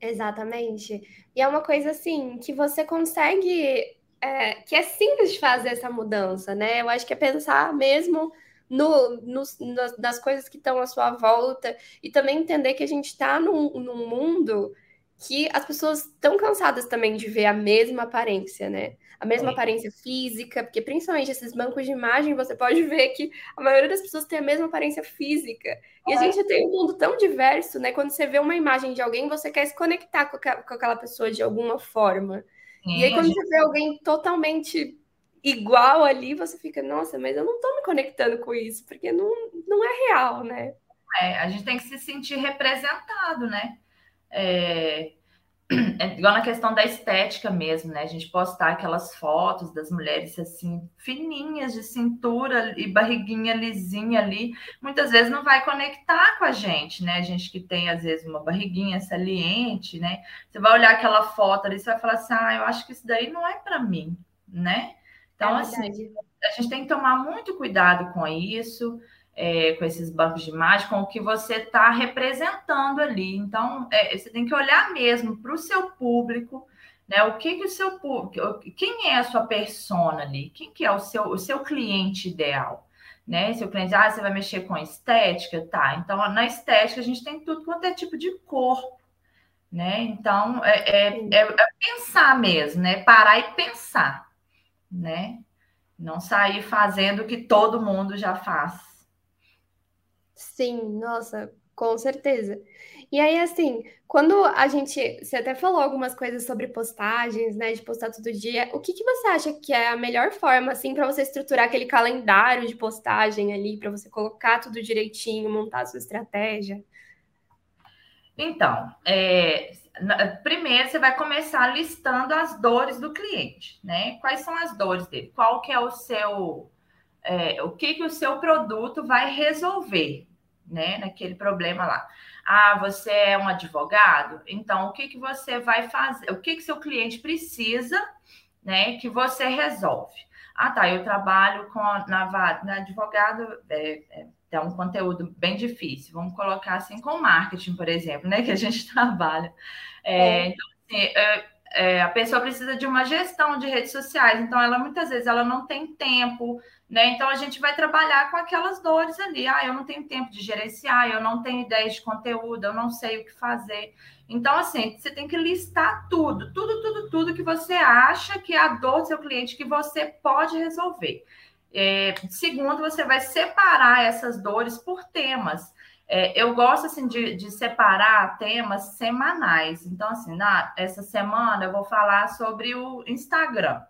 Exatamente. E é uma coisa assim que você consegue, é, que é simples de fazer essa mudança, né? Eu acho que é pensar mesmo no, no, nas coisas que estão à sua volta e também entender que a gente está num, num mundo que as pessoas estão cansadas também de ver a mesma aparência, né? A mesma é. aparência física, porque principalmente esses bancos de imagem, você pode ver que a maioria das pessoas tem a mesma aparência física. E a gente tem um mundo tão diverso, né? Quando você vê uma imagem de alguém, você quer se conectar com, aquela pessoa de alguma forma. Sim, e aí, quando gente... você vê alguém totalmente igual ali, você fica, nossa, mas eu não tô me conectando com isso, porque não, não é real, né? É, a gente tem que se sentir representado, né? É, [CLEARS THROAT] é igual na questão da estética mesmo, né? A gente postar aquelas fotos das mulheres assim, fininhas de cintura e barriguinha lisinha ali, muitas vezes não vai conectar com a gente, né? A gente que tem, às vezes, uma barriguinha saliente, né? Você vai olhar aquela foto ali, você vai falar assim, ah, eu acho que isso daí não é para mim, né? Então, é assim, a gente tem que tomar muito cuidado com isso é, com esses bancos de imagem, com o que você está representando ali. Então, é, você tem que olhar mesmo para o seu público, né? O que, que o seu público, quem é a sua persona ali? Quem que é o seu, o seu cliente ideal? Né? Seu cliente, ah, você vai mexer com estética, tá? Então, na estética, a gente tem tudo quanto é tipo de corpo, né? Então, é, é, é, é pensar mesmo, né? Parar e pensar, né? Não sair fazendo o que todo mundo já faz. Sim, nossa, com certeza. E aí, assim, quando a gente. Você até falou algumas coisas sobre postagens, né? De postar todo dia. O que, que você acha que é a melhor forma, assim, para você estruturar aquele calendário de postagem ali, para você colocar tudo direitinho, montar a sua estratégia? Então, é, primeiro você vai começar listando as dores do cliente, né? Quais são as dores dele? Qual que é o seu é, o que, que o seu produto vai resolver, né? Naquele problema lá. Ah, você é um advogado? Então, o que, que você vai fazer? O que, que seu cliente precisa, né? Que você resolve. Ah, tá. Eu trabalho com na, na advogado. É, é, é um conteúdo bem difícil. Vamos colocar assim com marketing, por exemplo, né? Que a gente [LAUGHS] trabalha. É, é. Então, assim, é, é, a pessoa precisa de uma gestão de redes sociais, então ela muitas vezes ela não tem tempo, né? Então a gente vai trabalhar com aquelas dores ali. Ah, eu não tenho tempo de gerenciar, eu não tenho ideia de conteúdo, eu não sei o que fazer. Então, assim, você tem que listar tudo, tudo, tudo, tudo que você acha que é a dor do seu cliente que você pode resolver. É, segundo, você vai separar essas dores por temas. É, eu gosto assim de, de, separar temas semanais. Então, assim, na, essa semana eu vou falar sobre o Instagram.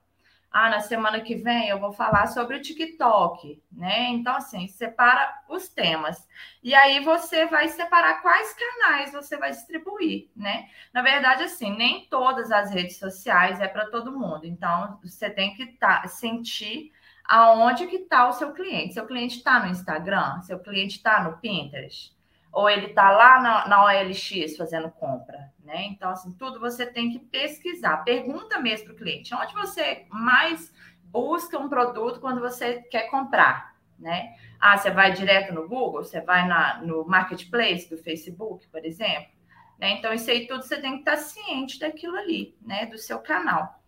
Ah, na semana que vem eu vou falar sobre o TikTok, né? Então, assim, separa os temas. E aí você vai separar quais canais você vai distribuir, né? Na verdade, assim, nem todas as redes sociais é para todo mundo. Então, você tem que tá, sentir aonde que está o seu cliente. Seu cliente está no Instagram, seu cliente está no Pinterest, ou ele está lá na, na OLX fazendo compra, né? Então, assim, tudo você tem que pesquisar. Pergunta mesmo para o cliente, onde você mais busca um produto quando você quer comprar, né? Ah, você vai direto no Google, você vai na, no Marketplace do Facebook, por exemplo. Né? Então, isso aí tudo você tem que estar ciente daquilo ali, né? Do seu canal.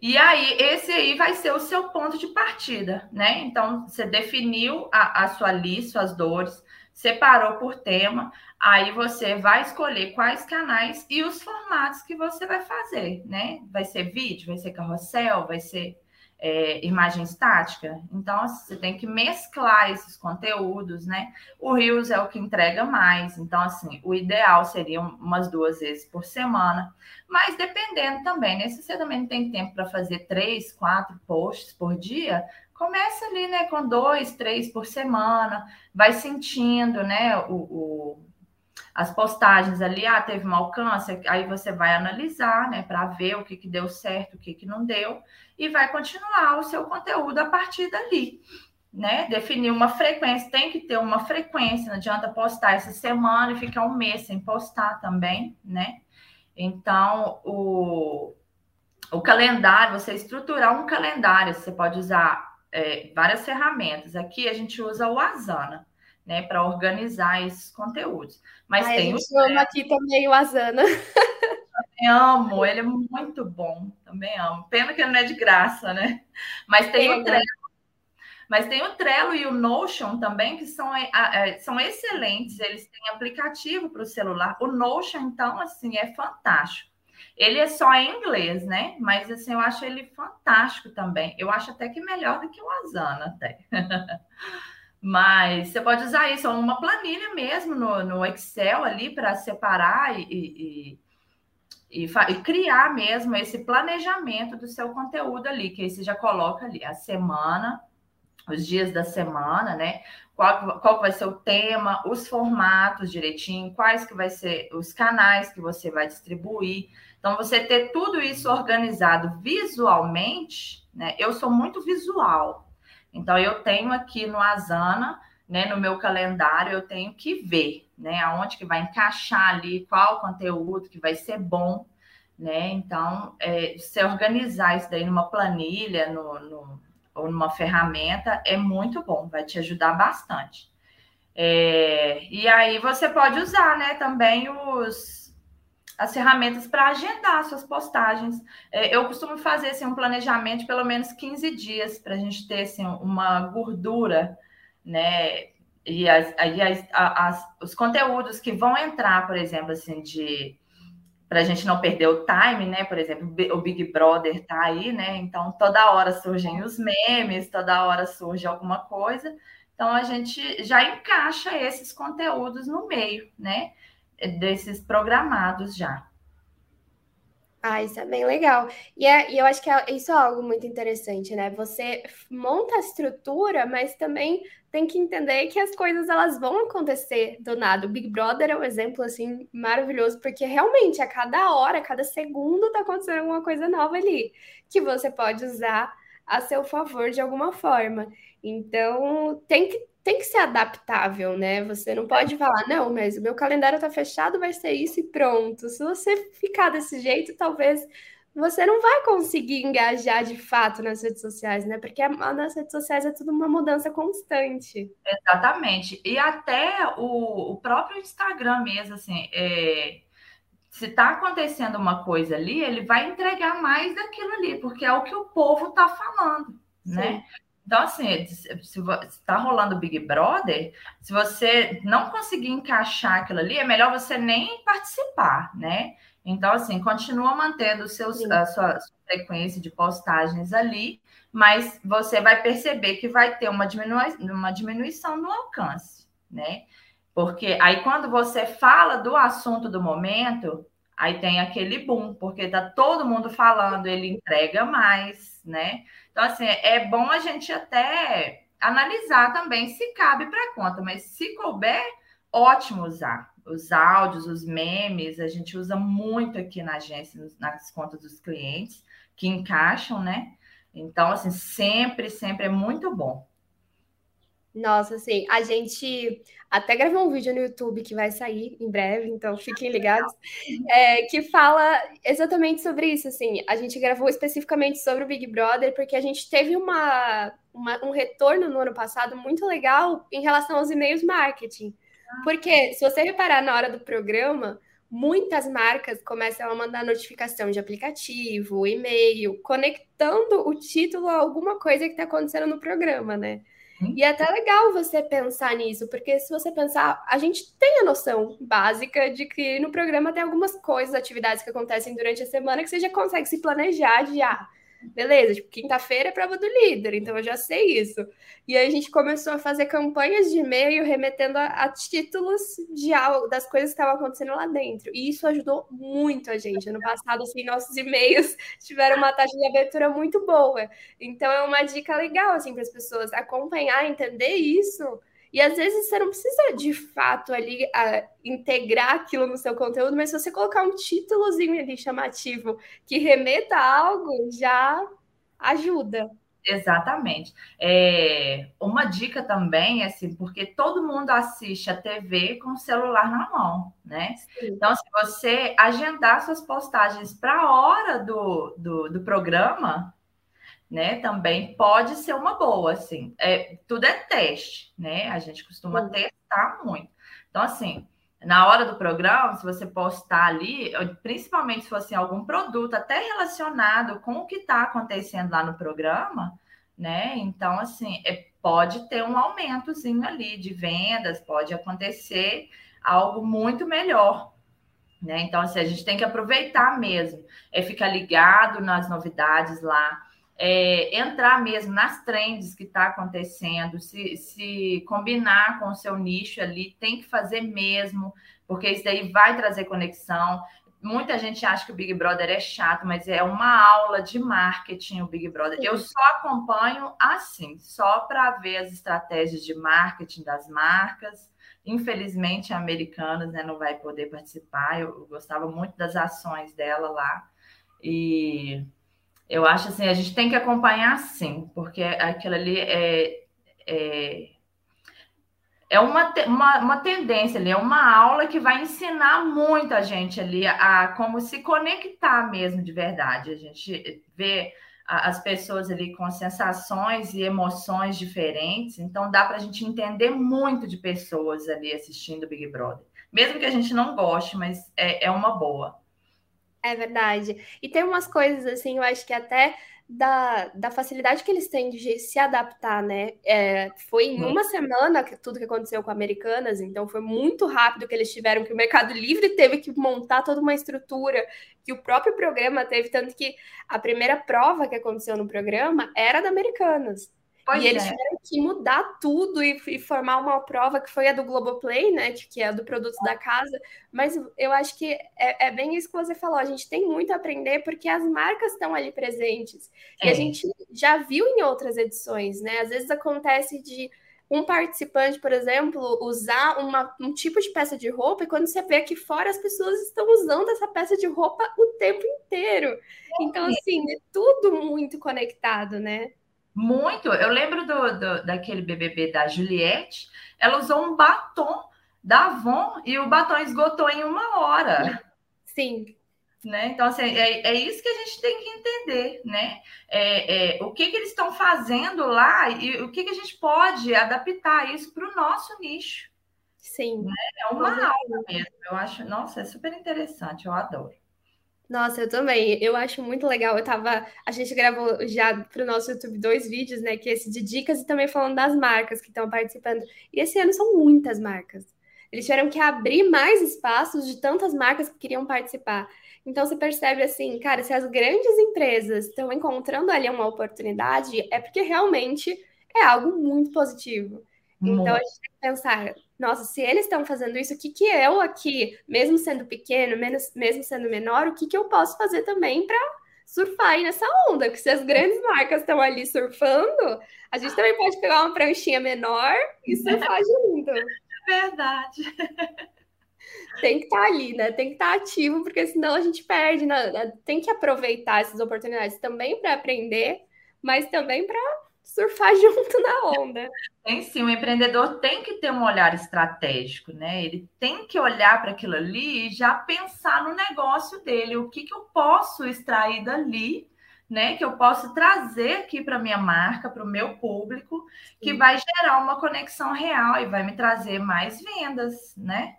E aí, esse aí vai ser o seu ponto de partida, né? Então, você definiu a, a sua lista, suas dores, separou por tema, aí você vai escolher quais canais e os formatos que você vai fazer, né? Vai ser vídeo, vai ser carrossel, vai ser é, imagem estática. Então, assim, você tem que mesclar esses conteúdos, né? O Reels é o que entrega mais. Então, assim, o ideal seria umas duas vezes por semana. Mas dependendo também, né? Se você também tem tempo para fazer três, quatro posts por dia, começa ali, né? Com dois, três por semana. Vai sentindo, né? o, o as postagens ali, ah, teve um alcance, aí você vai analisar, né, para ver o que, que deu certo, o que, que não deu, e vai continuar o seu conteúdo a partir dali, né? Definir uma frequência, tem que ter uma frequência, não adianta postar essa semana e ficar um mês sem postar também, né? Então, o, o calendário, você estruturar um calendário, você pode usar é, várias ferramentas. Aqui a gente usa o Asana né, para organizar esses conteúdos. Mas Ai, tem a gente ama aqui também o Asana. Também amo, ele é muito bom, também amo. Pena que não é de graça, né? Mas tem o Trello. Mas tem o Trello e o Notion também, que são, é, são excelentes. Eles têm aplicativo para o celular. O Notion, então, assim, é fantástico. Ele é só em inglês, né? Mas assim, eu acho ele fantástico também. Eu acho até que melhor do que o Asana, até. [LAUGHS] Mas você pode usar isso, uma planilha mesmo no, no Excel ali para separar e, e, e, e, criar mesmo esse planejamento do seu conteúdo ali, que aí você já coloca ali a semana, os dias da semana, né? Qual, qual vai ser o tema, os formatos direitinho, quais que vai ser os canais que você vai distribuir. Então, você ter tudo isso organizado visualmente, né? Eu sou muito visual, então, eu tenho aqui no Asana, né, no meu calendário, eu tenho que ver, né, aonde que vai encaixar ali, qual conteúdo que vai ser bom, né? Então, é, se organizar isso daí numa planilha, no, no, ou numa ferramenta, é muito bom, vai te ajudar bastante. É, e aí você pode usar, né, também os as ferramentas para agendar suas postagens. É, eu costumo fazer assim, um planejamento de pelo menos 15 dias para a gente ter assim, uma gordura, né? E, as, as, as, os conteúdos que vão entrar, por exemplo, assim, de para a gente não perder o time, né? Por exemplo, o Big Brother tá aí, né? Então toda hora surgem os memes, toda hora surge alguma coisa. Então a gente já encaixa esses conteúdos no meio, né? Desses programados já. Ah, isso é bem legal. E, é, e eu acho que é, isso é algo muito interessante, né? Você monta a estrutura, mas também tem que entender que as coisas elas vão acontecer do nada. O Big Brother é um exemplo assim maravilhoso, porque realmente a cada hora, a cada segundo tá acontecendo alguma coisa nova ali, que você pode usar a seu favor de alguma forma. Então, tem que tem que ser adaptável, né? Você não pode falar, não, mas o meu calendário tá fechado, vai ser isso e pronto. Se você ficar desse jeito, talvez você não vai conseguir engajar de fato nas redes sociais, né? Porque nas redes sociais é tudo uma mudança constante. Exatamente. E até o, o próprio Instagram mesmo, assim, é, se está acontecendo uma coisa ali, ele vai entregar mais daquilo ali, porque é o que o povo está falando, né? Sim. né? Então, assim, se está rolando Big Brother, se você não conseguir encaixar aquilo ali, é melhor você nem participar, né? Então, assim, continua mantendo seus, a sua, sua, frequência de postagens ali, mas você vai perceber que vai ter uma, diminui uma diminuição no alcance, né? Porque aí, quando você fala do assunto do momento, aí tem aquele boom, porque tá todo mundo falando, ele entrega mais, né? Então, assim, é bom a gente até analisar também se cabe para conta, mas se couber, ótimo usar. Os áudios, os memes, a gente usa muito aqui na agência, nas contas dos clientes, que encaixam, né? Então, assim, sempre, sempre é muito bom. Nossa, assim, a gente até gravou um vídeo no YouTube que vai sair em breve, então fiquem [LAUGHS] ligados, é, que fala exatamente sobre isso, assim, a gente gravou especificamente sobre o Big Brother, porque a gente teve uma, uma um retorno no ano passado muito legal em relação aos e-mails marketing, porque se você reparar na hora do programa, muitas marcas começam a mandar notificação de aplicativo, e-mail, conectando o título a alguma coisa que está acontecendo no programa, né? Uhum. E é até legal você pensar nisso, porque se você pensar, a gente tem a noção básica de que no programa tem algumas coisas, atividades que acontecem durante a semana que você já consegue se planejar de ah, beleza, tipo, quinta-feira é prova do líder, então eu já sei isso. E aí a gente começou a fazer campanhas de e-mail remetendo a, a títulos de algo, das coisas que estavam acontecendo lá dentro. E isso ajudou muito a gente. Ano passado, assim, nossos e-mails [LAUGHS] tiveram uma taxa de abertura muito boa. Então é uma dica legal, assim, para as pessoas acompanhar, entender isso e às vezes você não precisa de fato ali uh, integrar aquilo no seu conteúdo, mas se você colocar um títulozinho ali chamativo que remeta a algo, já ajuda. Exatamente. É, uma dica também, assim, porque todo mundo assiste a TV com o celular na mão, né? Sim. Então, se você agendar suas postagens para a hora do, do, do programa, né, também pode ser uma boa, assim. É, tudo é teste, né? A gente costuma testar muito. Então, assim, na hora do programa, se você postar ali, principalmente se fosse algum produto até relacionado com o que está acontecendo lá no programa, né? Então, assim, é, pode ter um aumentozinho ali de vendas, pode acontecer algo muito melhor. Né? Então, assim, a gente tem que aproveitar mesmo, é ficar ligado nas novidades lá, é, entrar mesmo nas trends que está acontecendo, se, se combinar com o seu nicho ali, tem que fazer mesmo, porque isso daí vai trazer conexão. Muita gente acha que o Big Brother é chato, mas é uma aula de marketing o Big Brother. Eu só acompanho assim, só para ver as estratégias de marketing das marcas. Infelizmente, a Americanas né, não vai poder participar. Eu, eu gostava muito das ações dela lá. E eu acho assim, a gente tem que acompanhar sim, porque aquilo ali é, é, é uma, uma, uma tendência ali, é uma aula que vai ensinar muito a gente ali a, a como se conectar mesmo de verdade. A gente vê as pessoas ali com sensações e emoções diferentes, então dá para a gente entender muito de pessoas ali assistindo Big Brother. Mesmo que a gente não goste, mas é, é uma boa. É verdade. E tem umas coisas assim, eu acho que até da, da facilidade que eles têm de se adaptar, né? É, foi em uma semana que tudo que aconteceu com Americanas, então foi muito rápido que eles tiveram que o Mercado Livre teve que montar toda uma estrutura que o próprio programa teve, tanto que a primeira prova que aconteceu no programa era da Americanas. Pois e eles é. tiveram que mudar tudo e, e, formar uma prova que foi a do Globoplay, né? Que, que é do produto da casa. Mas eu acho que é, é, bem isso que você falou. A gente tem muito a aprender porque as marcas estão ali presentes. É. E a gente já viu em outras edições, né? Às vezes acontece de um participante, por exemplo, usar uma, um tipo de peça de roupa e quando você vê aqui fora as pessoas estão usando essa peça de roupa o tempo inteiro. Então, assim, é tudo muito conectado, né? Muito. Eu lembro do, do, daquele BBB da Juliette, ela usou um batom da Avon e o batom esgotou em uma hora. Sim. Né? Então, assim, é, é isso que a gente tem que entender, né? É, é o que, que eles estão fazendo lá e o que, que a gente pode adaptar isso para o nosso nicho. Sim. Né? É uma aula mesmo. Eu acho, nossa, é super interessante, eu adoro. Nossa, eu também. Eu acho muito legal. Eu tava. A gente gravou já para o nosso YouTube dois vídeos, né? Que é esse de dicas e também falando das marcas que estão participando. E esse ano são muitas marcas. Eles tiveram que abrir mais espaços de tantas marcas que queriam participar. Então você percebe assim, cara, se as grandes empresas estão encontrando ali uma oportunidade, é porque realmente é algo muito positivo. Então a gente tem que pensar, nossa, se eles estão fazendo isso, o que, que eu aqui, mesmo sendo pequeno, menos, mesmo sendo menor, o que, que eu posso fazer também para surfar aí nessa onda? Porque se as grandes marcas estão ali surfando, a gente também pode pegar uma pranchinha menor e surfar [LAUGHS] junto. Verdade. Tem que estar tá ali, né? Tem que estar tá ativo, porque senão a gente perde. Né? Tem que aproveitar essas oportunidades também para aprender, mas também para surfar junto na onda. Tem sim, o empreendedor tem que ter um olhar estratégico, né? Ele tem que olhar para aquilo ali e já pensar no negócio dele, o que, que eu posso extrair dali, né? Que eu posso trazer aqui para minha marca, para o meu público, sim. que vai gerar uma conexão real e vai me trazer mais vendas, né?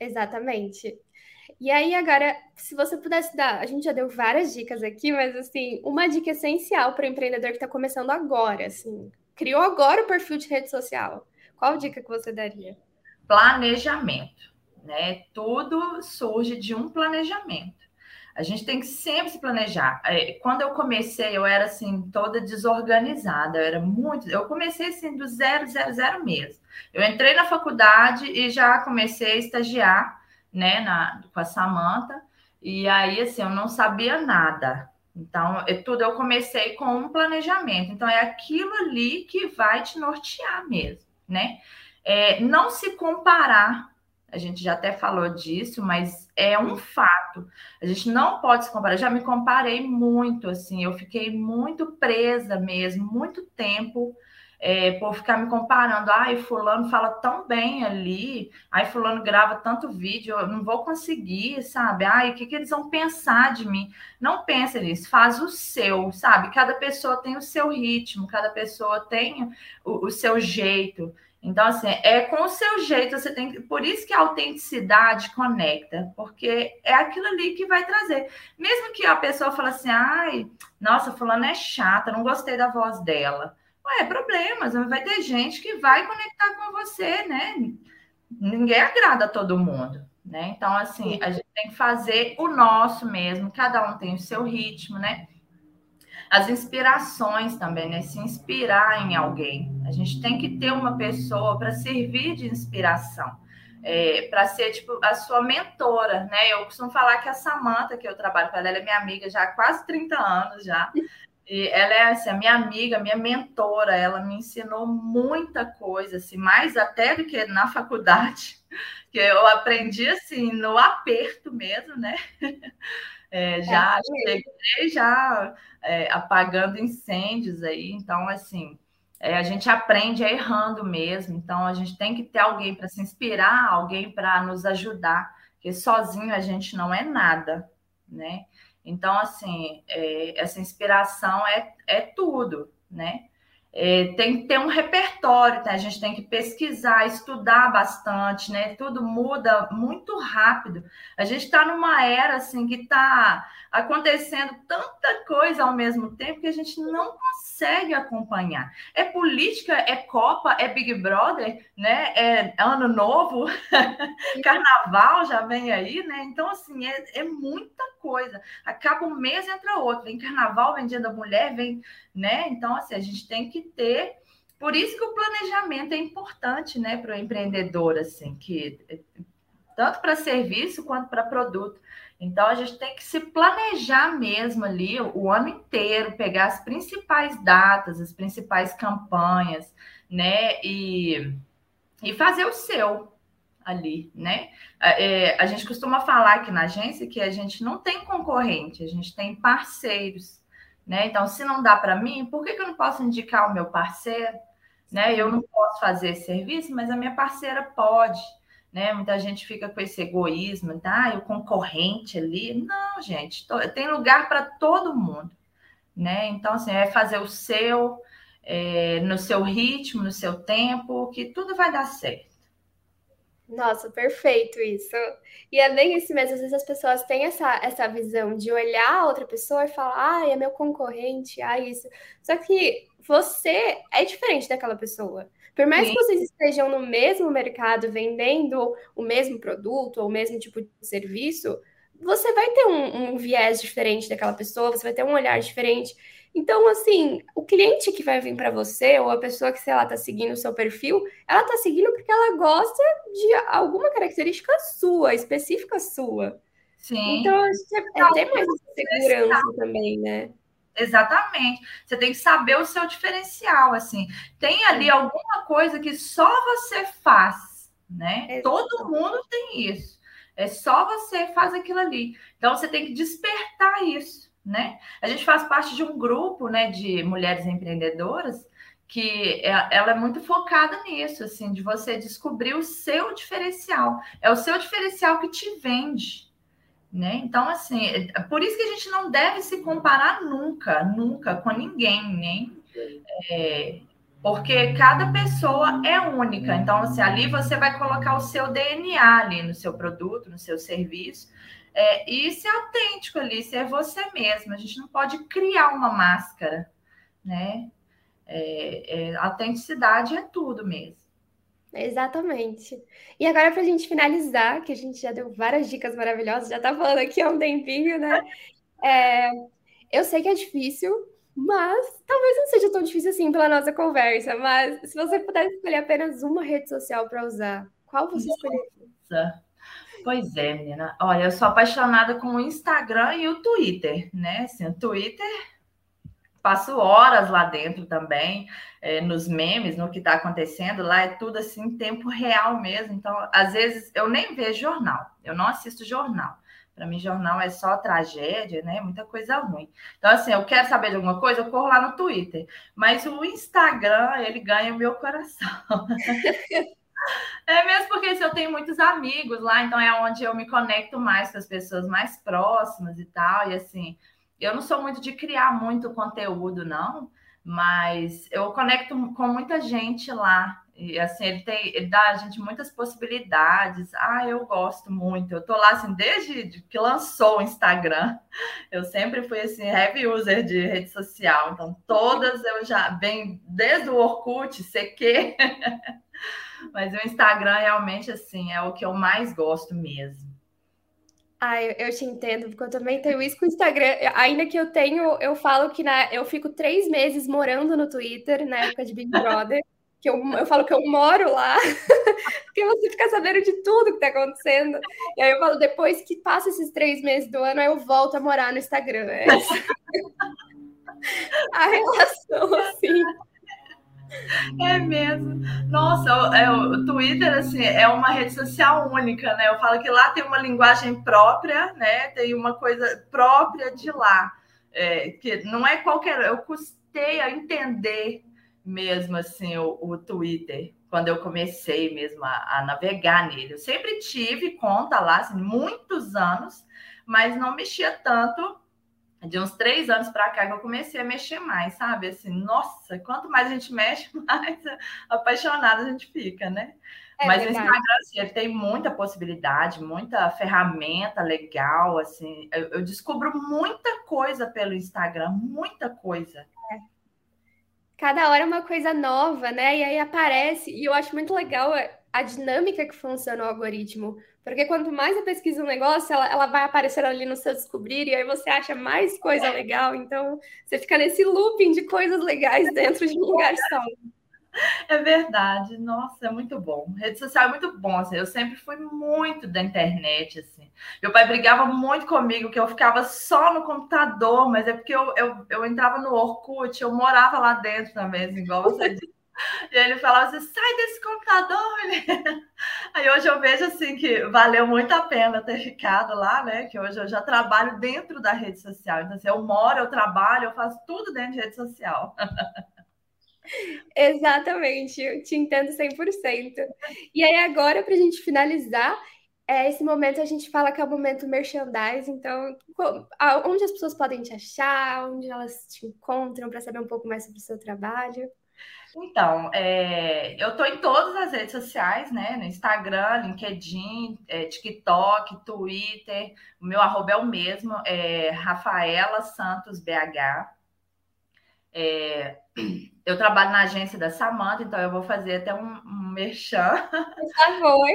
Exatamente. E aí, agora, se você pudesse dar, a gente já deu várias dicas aqui, mas assim, uma dica essencial para o empreendedor que está começando agora, assim, criou agora o perfil de rede social. Qual dica que você daria? Planejamento, né? Tudo surge de um planejamento. A gente tem que sempre se planejar. É, quando eu comecei, eu era assim, toda desorganizada, eu era muito. Eu comecei assim do zero, zero, zero mesmo. Eu entrei na faculdade e já comecei a estagiar né, na, com a Samanta, e aí, assim, eu não sabia nada. Então, é tudo eu comecei com um planejamento. Então, é aquilo ali que vai te nortear mesmo, né? É, não se comparar, a gente já até falou disso, mas é um fato. A gente não pode se comparar. Eu já me comparei muito, assim, eu fiquei muito presa mesmo, muito tempo é, por ficar me comparando. Ai, fulano fala tão bem ali, ai, fulano grava tanto vídeo, eu não vou conseguir, sabe? Ai, o que, que eles vão pensar de mim? Não pensa nisso, faz o seu, sabe? Cada pessoa tem o seu ritmo, cada pessoa tem o, o seu jeito. Então, assim, é com o seu jeito, você tem. Por isso que a autenticidade conecta, porque é aquilo ali que vai trazer. Mesmo que a pessoa fale assim, ai, nossa, fulano é chata, não gostei da voz dela. Ué, problemas, vai ter gente que vai conectar com você, né? Ninguém agrada a todo mundo, né? Então, assim, a gente tem que fazer o nosso mesmo, cada um tem o seu ritmo, né? As inspirações também, né? Se inspirar em alguém. A gente tem que ter uma pessoa para servir de inspiração. É, para ser tipo a sua mentora, né? Eu costumo falar que a Samanta, que eu trabalho com ela, ela é minha amiga já há quase 30 anos já. E ela é assim, a minha amiga, minha mentora, ela me ensinou muita coisa, assim, mais até do que na faculdade, [LAUGHS] que eu aprendi assim no aperto mesmo, né? [LAUGHS] É, já é, cheguei já é, apagando incêndios aí, então assim é, a gente aprende errando mesmo, então a gente tem que ter alguém para se inspirar, alguém para nos ajudar, porque sozinho a gente não é nada, né? Então, assim, é, essa inspiração é, é tudo, né? É, tem que ter um repertório, tá? a gente tem que pesquisar, estudar bastante, né? Tudo muda muito rápido. A gente está numa era assim que está acontecendo tanta coisa ao mesmo tempo que a gente não consegue acompanhar. É política, é Copa, é Big Brother, né? É ano novo, [LAUGHS] carnaval já vem aí, né? Então, assim, é, é muita coisa. Acaba um mês, entra outro. Vem carnaval, vem dia da mulher, vem, né? Então, assim, a gente tem que ter. Por isso que o planejamento é importante, né, para o empreendedor, assim, que tanto para serviço quanto para produto. Então a gente tem que se planejar mesmo ali o ano inteiro, pegar as principais datas, as principais campanhas, né? E, e fazer o seu ali, né? É, a gente costuma falar aqui na agência que a gente não tem concorrente, a gente tem parceiros, né? Então, se não dá para mim, por que, que eu não posso indicar o meu parceiro? Né? Eu não posso fazer esse serviço, mas a minha parceira pode né? Muita gente fica com esse egoísmo, tá? o concorrente ali. Não, gente, tem lugar para todo mundo, né? Então, assim, é fazer o seu, é, no seu ritmo, no seu tempo, que tudo vai dar certo. Nossa, perfeito isso. E é bem isso mesmo. Às vezes as pessoas têm essa, essa visão de olhar a outra pessoa e falar, ah, é meu concorrente, ah, isso. Só que você é diferente daquela pessoa. Por mais Sim. que vocês estejam no mesmo mercado vendendo o mesmo produto ou o mesmo tipo de serviço, você vai ter um, um, viés diferente daquela pessoa, você vai ter um olhar diferente. Então, assim, o cliente que vai vir para você, ou a pessoa que, sei lá, tá seguindo o seu perfil, ela tá seguindo porque ela gosta de alguma característica sua, específica sua. Sim. Então, acho que é, é ter mais segurança também, né? Exatamente. Você tem que saber o seu diferencial, assim. Tem ali alguma coisa que só você faz, né? Todo mundo tem isso. É só você faz aquilo ali. Então você tem que despertar isso, né? A gente faz parte de um grupo, né, de mulheres empreendedoras que é, ela é muito focada nisso, assim, de você descobrir o seu diferencial. É o seu diferencial que te vende, né? Então, assim, é por isso que a gente não deve se comparar nunca, nunca com ninguém, nem é, porque cada pessoa é única. Então, assim, ali você vai colocar o seu DNA ali no seu produto, no seu serviço, é, e ser autêntico ali, ser você mesmo. A gente não pode criar uma máscara, né? É, é, autenticidade é tudo mesmo. Exatamente. E agora, para a gente finalizar, que a gente já deu várias dicas maravilhosas, já está falando aqui há um tempinho, né? É, eu sei que é difícil, mas talvez não seja tão difícil assim pela nossa conversa. Mas se você pudesse escolher apenas uma rede social para usar, qual você escolheria? Pois é, menina. Olha, eu sou apaixonada com o Instagram e o Twitter, né? Assim, o Twitter passo horas lá dentro também, é, nos memes, no que está acontecendo. Lá é tudo assim, em tempo real mesmo. Então, às vezes, eu nem vejo jornal, eu não assisto jornal. Para mim, jornal é só tragédia, né? Muita coisa ruim. Então, assim, eu quero saber de alguma coisa, eu corro lá no Twitter. Mas o Instagram, ele ganha o meu coração. [LAUGHS] É mesmo porque se eu tenho muitos amigos lá, então é onde eu me conecto mais com as pessoas mais próximas e tal. E assim, eu não sou muito de criar muito conteúdo, não, mas eu conecto com muita gente lá. E assim, ele tem, ele dá a gente muitas possibilidades. Ah, eu gosto muito. Eu tô lá assim desde que lançou o Instagram. Eu sempre fui assim heavy user de rede social. Então todas eu já bem desde o Orkut, CQ. [LAUGHS] Mas o Instagram realmente assim é o que eu mais gosto mesmo. Ah, eu, eu, te entendo, porque eu também tenho isso com o Instagram. Ainda que eu tenho, eu falo que na, eu fico três meses morando no Twitter, na época de Big Brother, que eu, eu falo que eu moro lá, [LAUGHS] porque você fica sabendo de tudo que tá acontecendo. E aí eu falo, depois que passa esses três meses do ano, aí eu volto a morar no Instagram. É [LAUGHS] a relação, assim. É mesmo. Nossa, é, o Twitter assim, é uma rede social única, né? Eu falo que lá tem uma linguagem própria, né? Tem uma coisa própria de lá. É, que não é qualquer. Eu custei a entender mesmo assim o, o Twitter quando eu comecei mesmo a, a, navegar nele. Eu sempre tive conta lá, assim, muitos anos, mas não mexia tanto de uns três anos para cá que eu comecei a mexer mais, sabe? Assim, nossa, quanto mais a gente mexe, [LAUGHS] mais apaixonada a gente fica, né? É Mas verdade. o Instagram, assim, ele tem muita possibilidade, muita ferramenta legal, assim. Eu, eu descubro muita coisa pelo Instagram, muita coisa. Cada hora é uma coisa nova, né? E aí aparece, e eu acho muito legal a dinâmica que funciona o algoritmo. Porque quanto mais eu pesquiso um negócio, ela, ela vai aparecer ali no seu descobrir, e aí você acha mais coisa legal. Então, você fica nesse looping de coisas legais dentro de um lugar só. [LAUGHS] É verdade, nossa, é muito bom. Rede social é muito bom, assim. Eu sempre fui muito da internet, assim. Meu pai brigava muito comigo, que eu ficava só no computador, mas é porque eu, eu, eu entrava no Orkut, eu morava lá dentro também, assim, igual você disse. [LAUGHS] E ele falava assim: sai desse computador, [LAUGHS] Aí hoje eu vejo assim que valeu muito a pena ter ficado lá, né? Que hoje eu já trabalho dentro da rede social. Então, assim, eu moro, eu trabalho, eu faço tudo dentro de rede social. Exatamente, eu te entendo 100%. E aí, agora, para a gente finalizar, é, esse momento a gente fala que é o momento merchandise, então, onde as pessoas podem te achar, onde elas te encontram para saber um pouco mais sobre o seu trabalho? Então, é, eu estou em todas as redes sociais, né? No Instagram, LinkedIn, é, TikTok, Twitter. O meu arroba é o mesmo, é Rafaela Santos BH. É, eu trabalho na agência da Samanta, então eu vou fazer até um, um merchan. Por favor.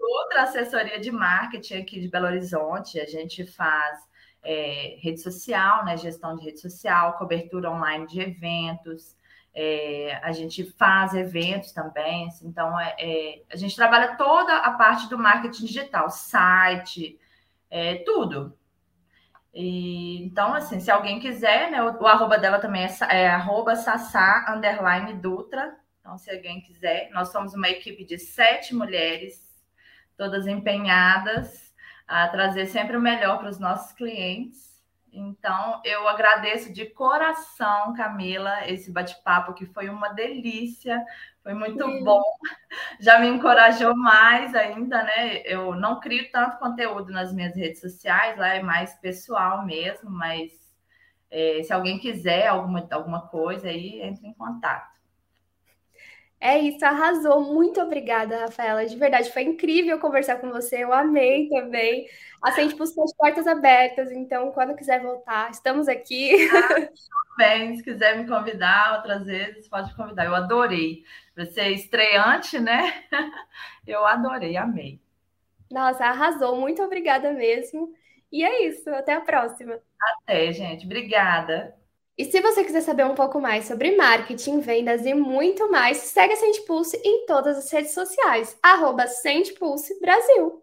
Outra assessoria de marketing aqui de Belo Horizonte. A gente faz é, rede social, né? Gestão de rede social, cobertura online de eventos. É, a gente faz eventos também, assim, então é, é, a gente trabalha toda a parte do marketing digital, site, é, tudo. E, então, assim, se alguém quiser, né, o, o arroba dela também é, é arroba sassá, underline Dutra. Então, se alguém quiser, nós somos uma equipe de sete mulheres, todas empenhadas a trazer sempre o melhor para os nossos clientes. Então, eu agradeço de coração, Camila, esse bate-papo que foi uma delícia, foi muito Sim. bom. Já me encorajou mais ainda, né? Eu não crio tanto conteúdo nas minhas redes sociais, lá é mais pessoal mesmo, mas é, se alguém quiser alguma, alguma coisa aí, entre em contato. É isso, arrasou. Muito obrigada, Rafaela. De verdade, foi incrível conversar com você. Eu amei também. A Sente Pulso as portas abertas, então, quando quiser voltar, estamos aqui. Ah, bem, se quiser me convidar outras vezes, pode convidar. Eu adorei. Você estreante, né? [LAUGHS] Eu adorei, amei. Nossa, arrasou. Muito obrigada mesmo. E é isso. Até a próxima. Até, gente. Obrigada. E se você quiser saber um pouco mais sobre marketing, vendas e muito mais, segue a Sente Pulse em todas as redes sociais, arroba Sente Pulse Brasil.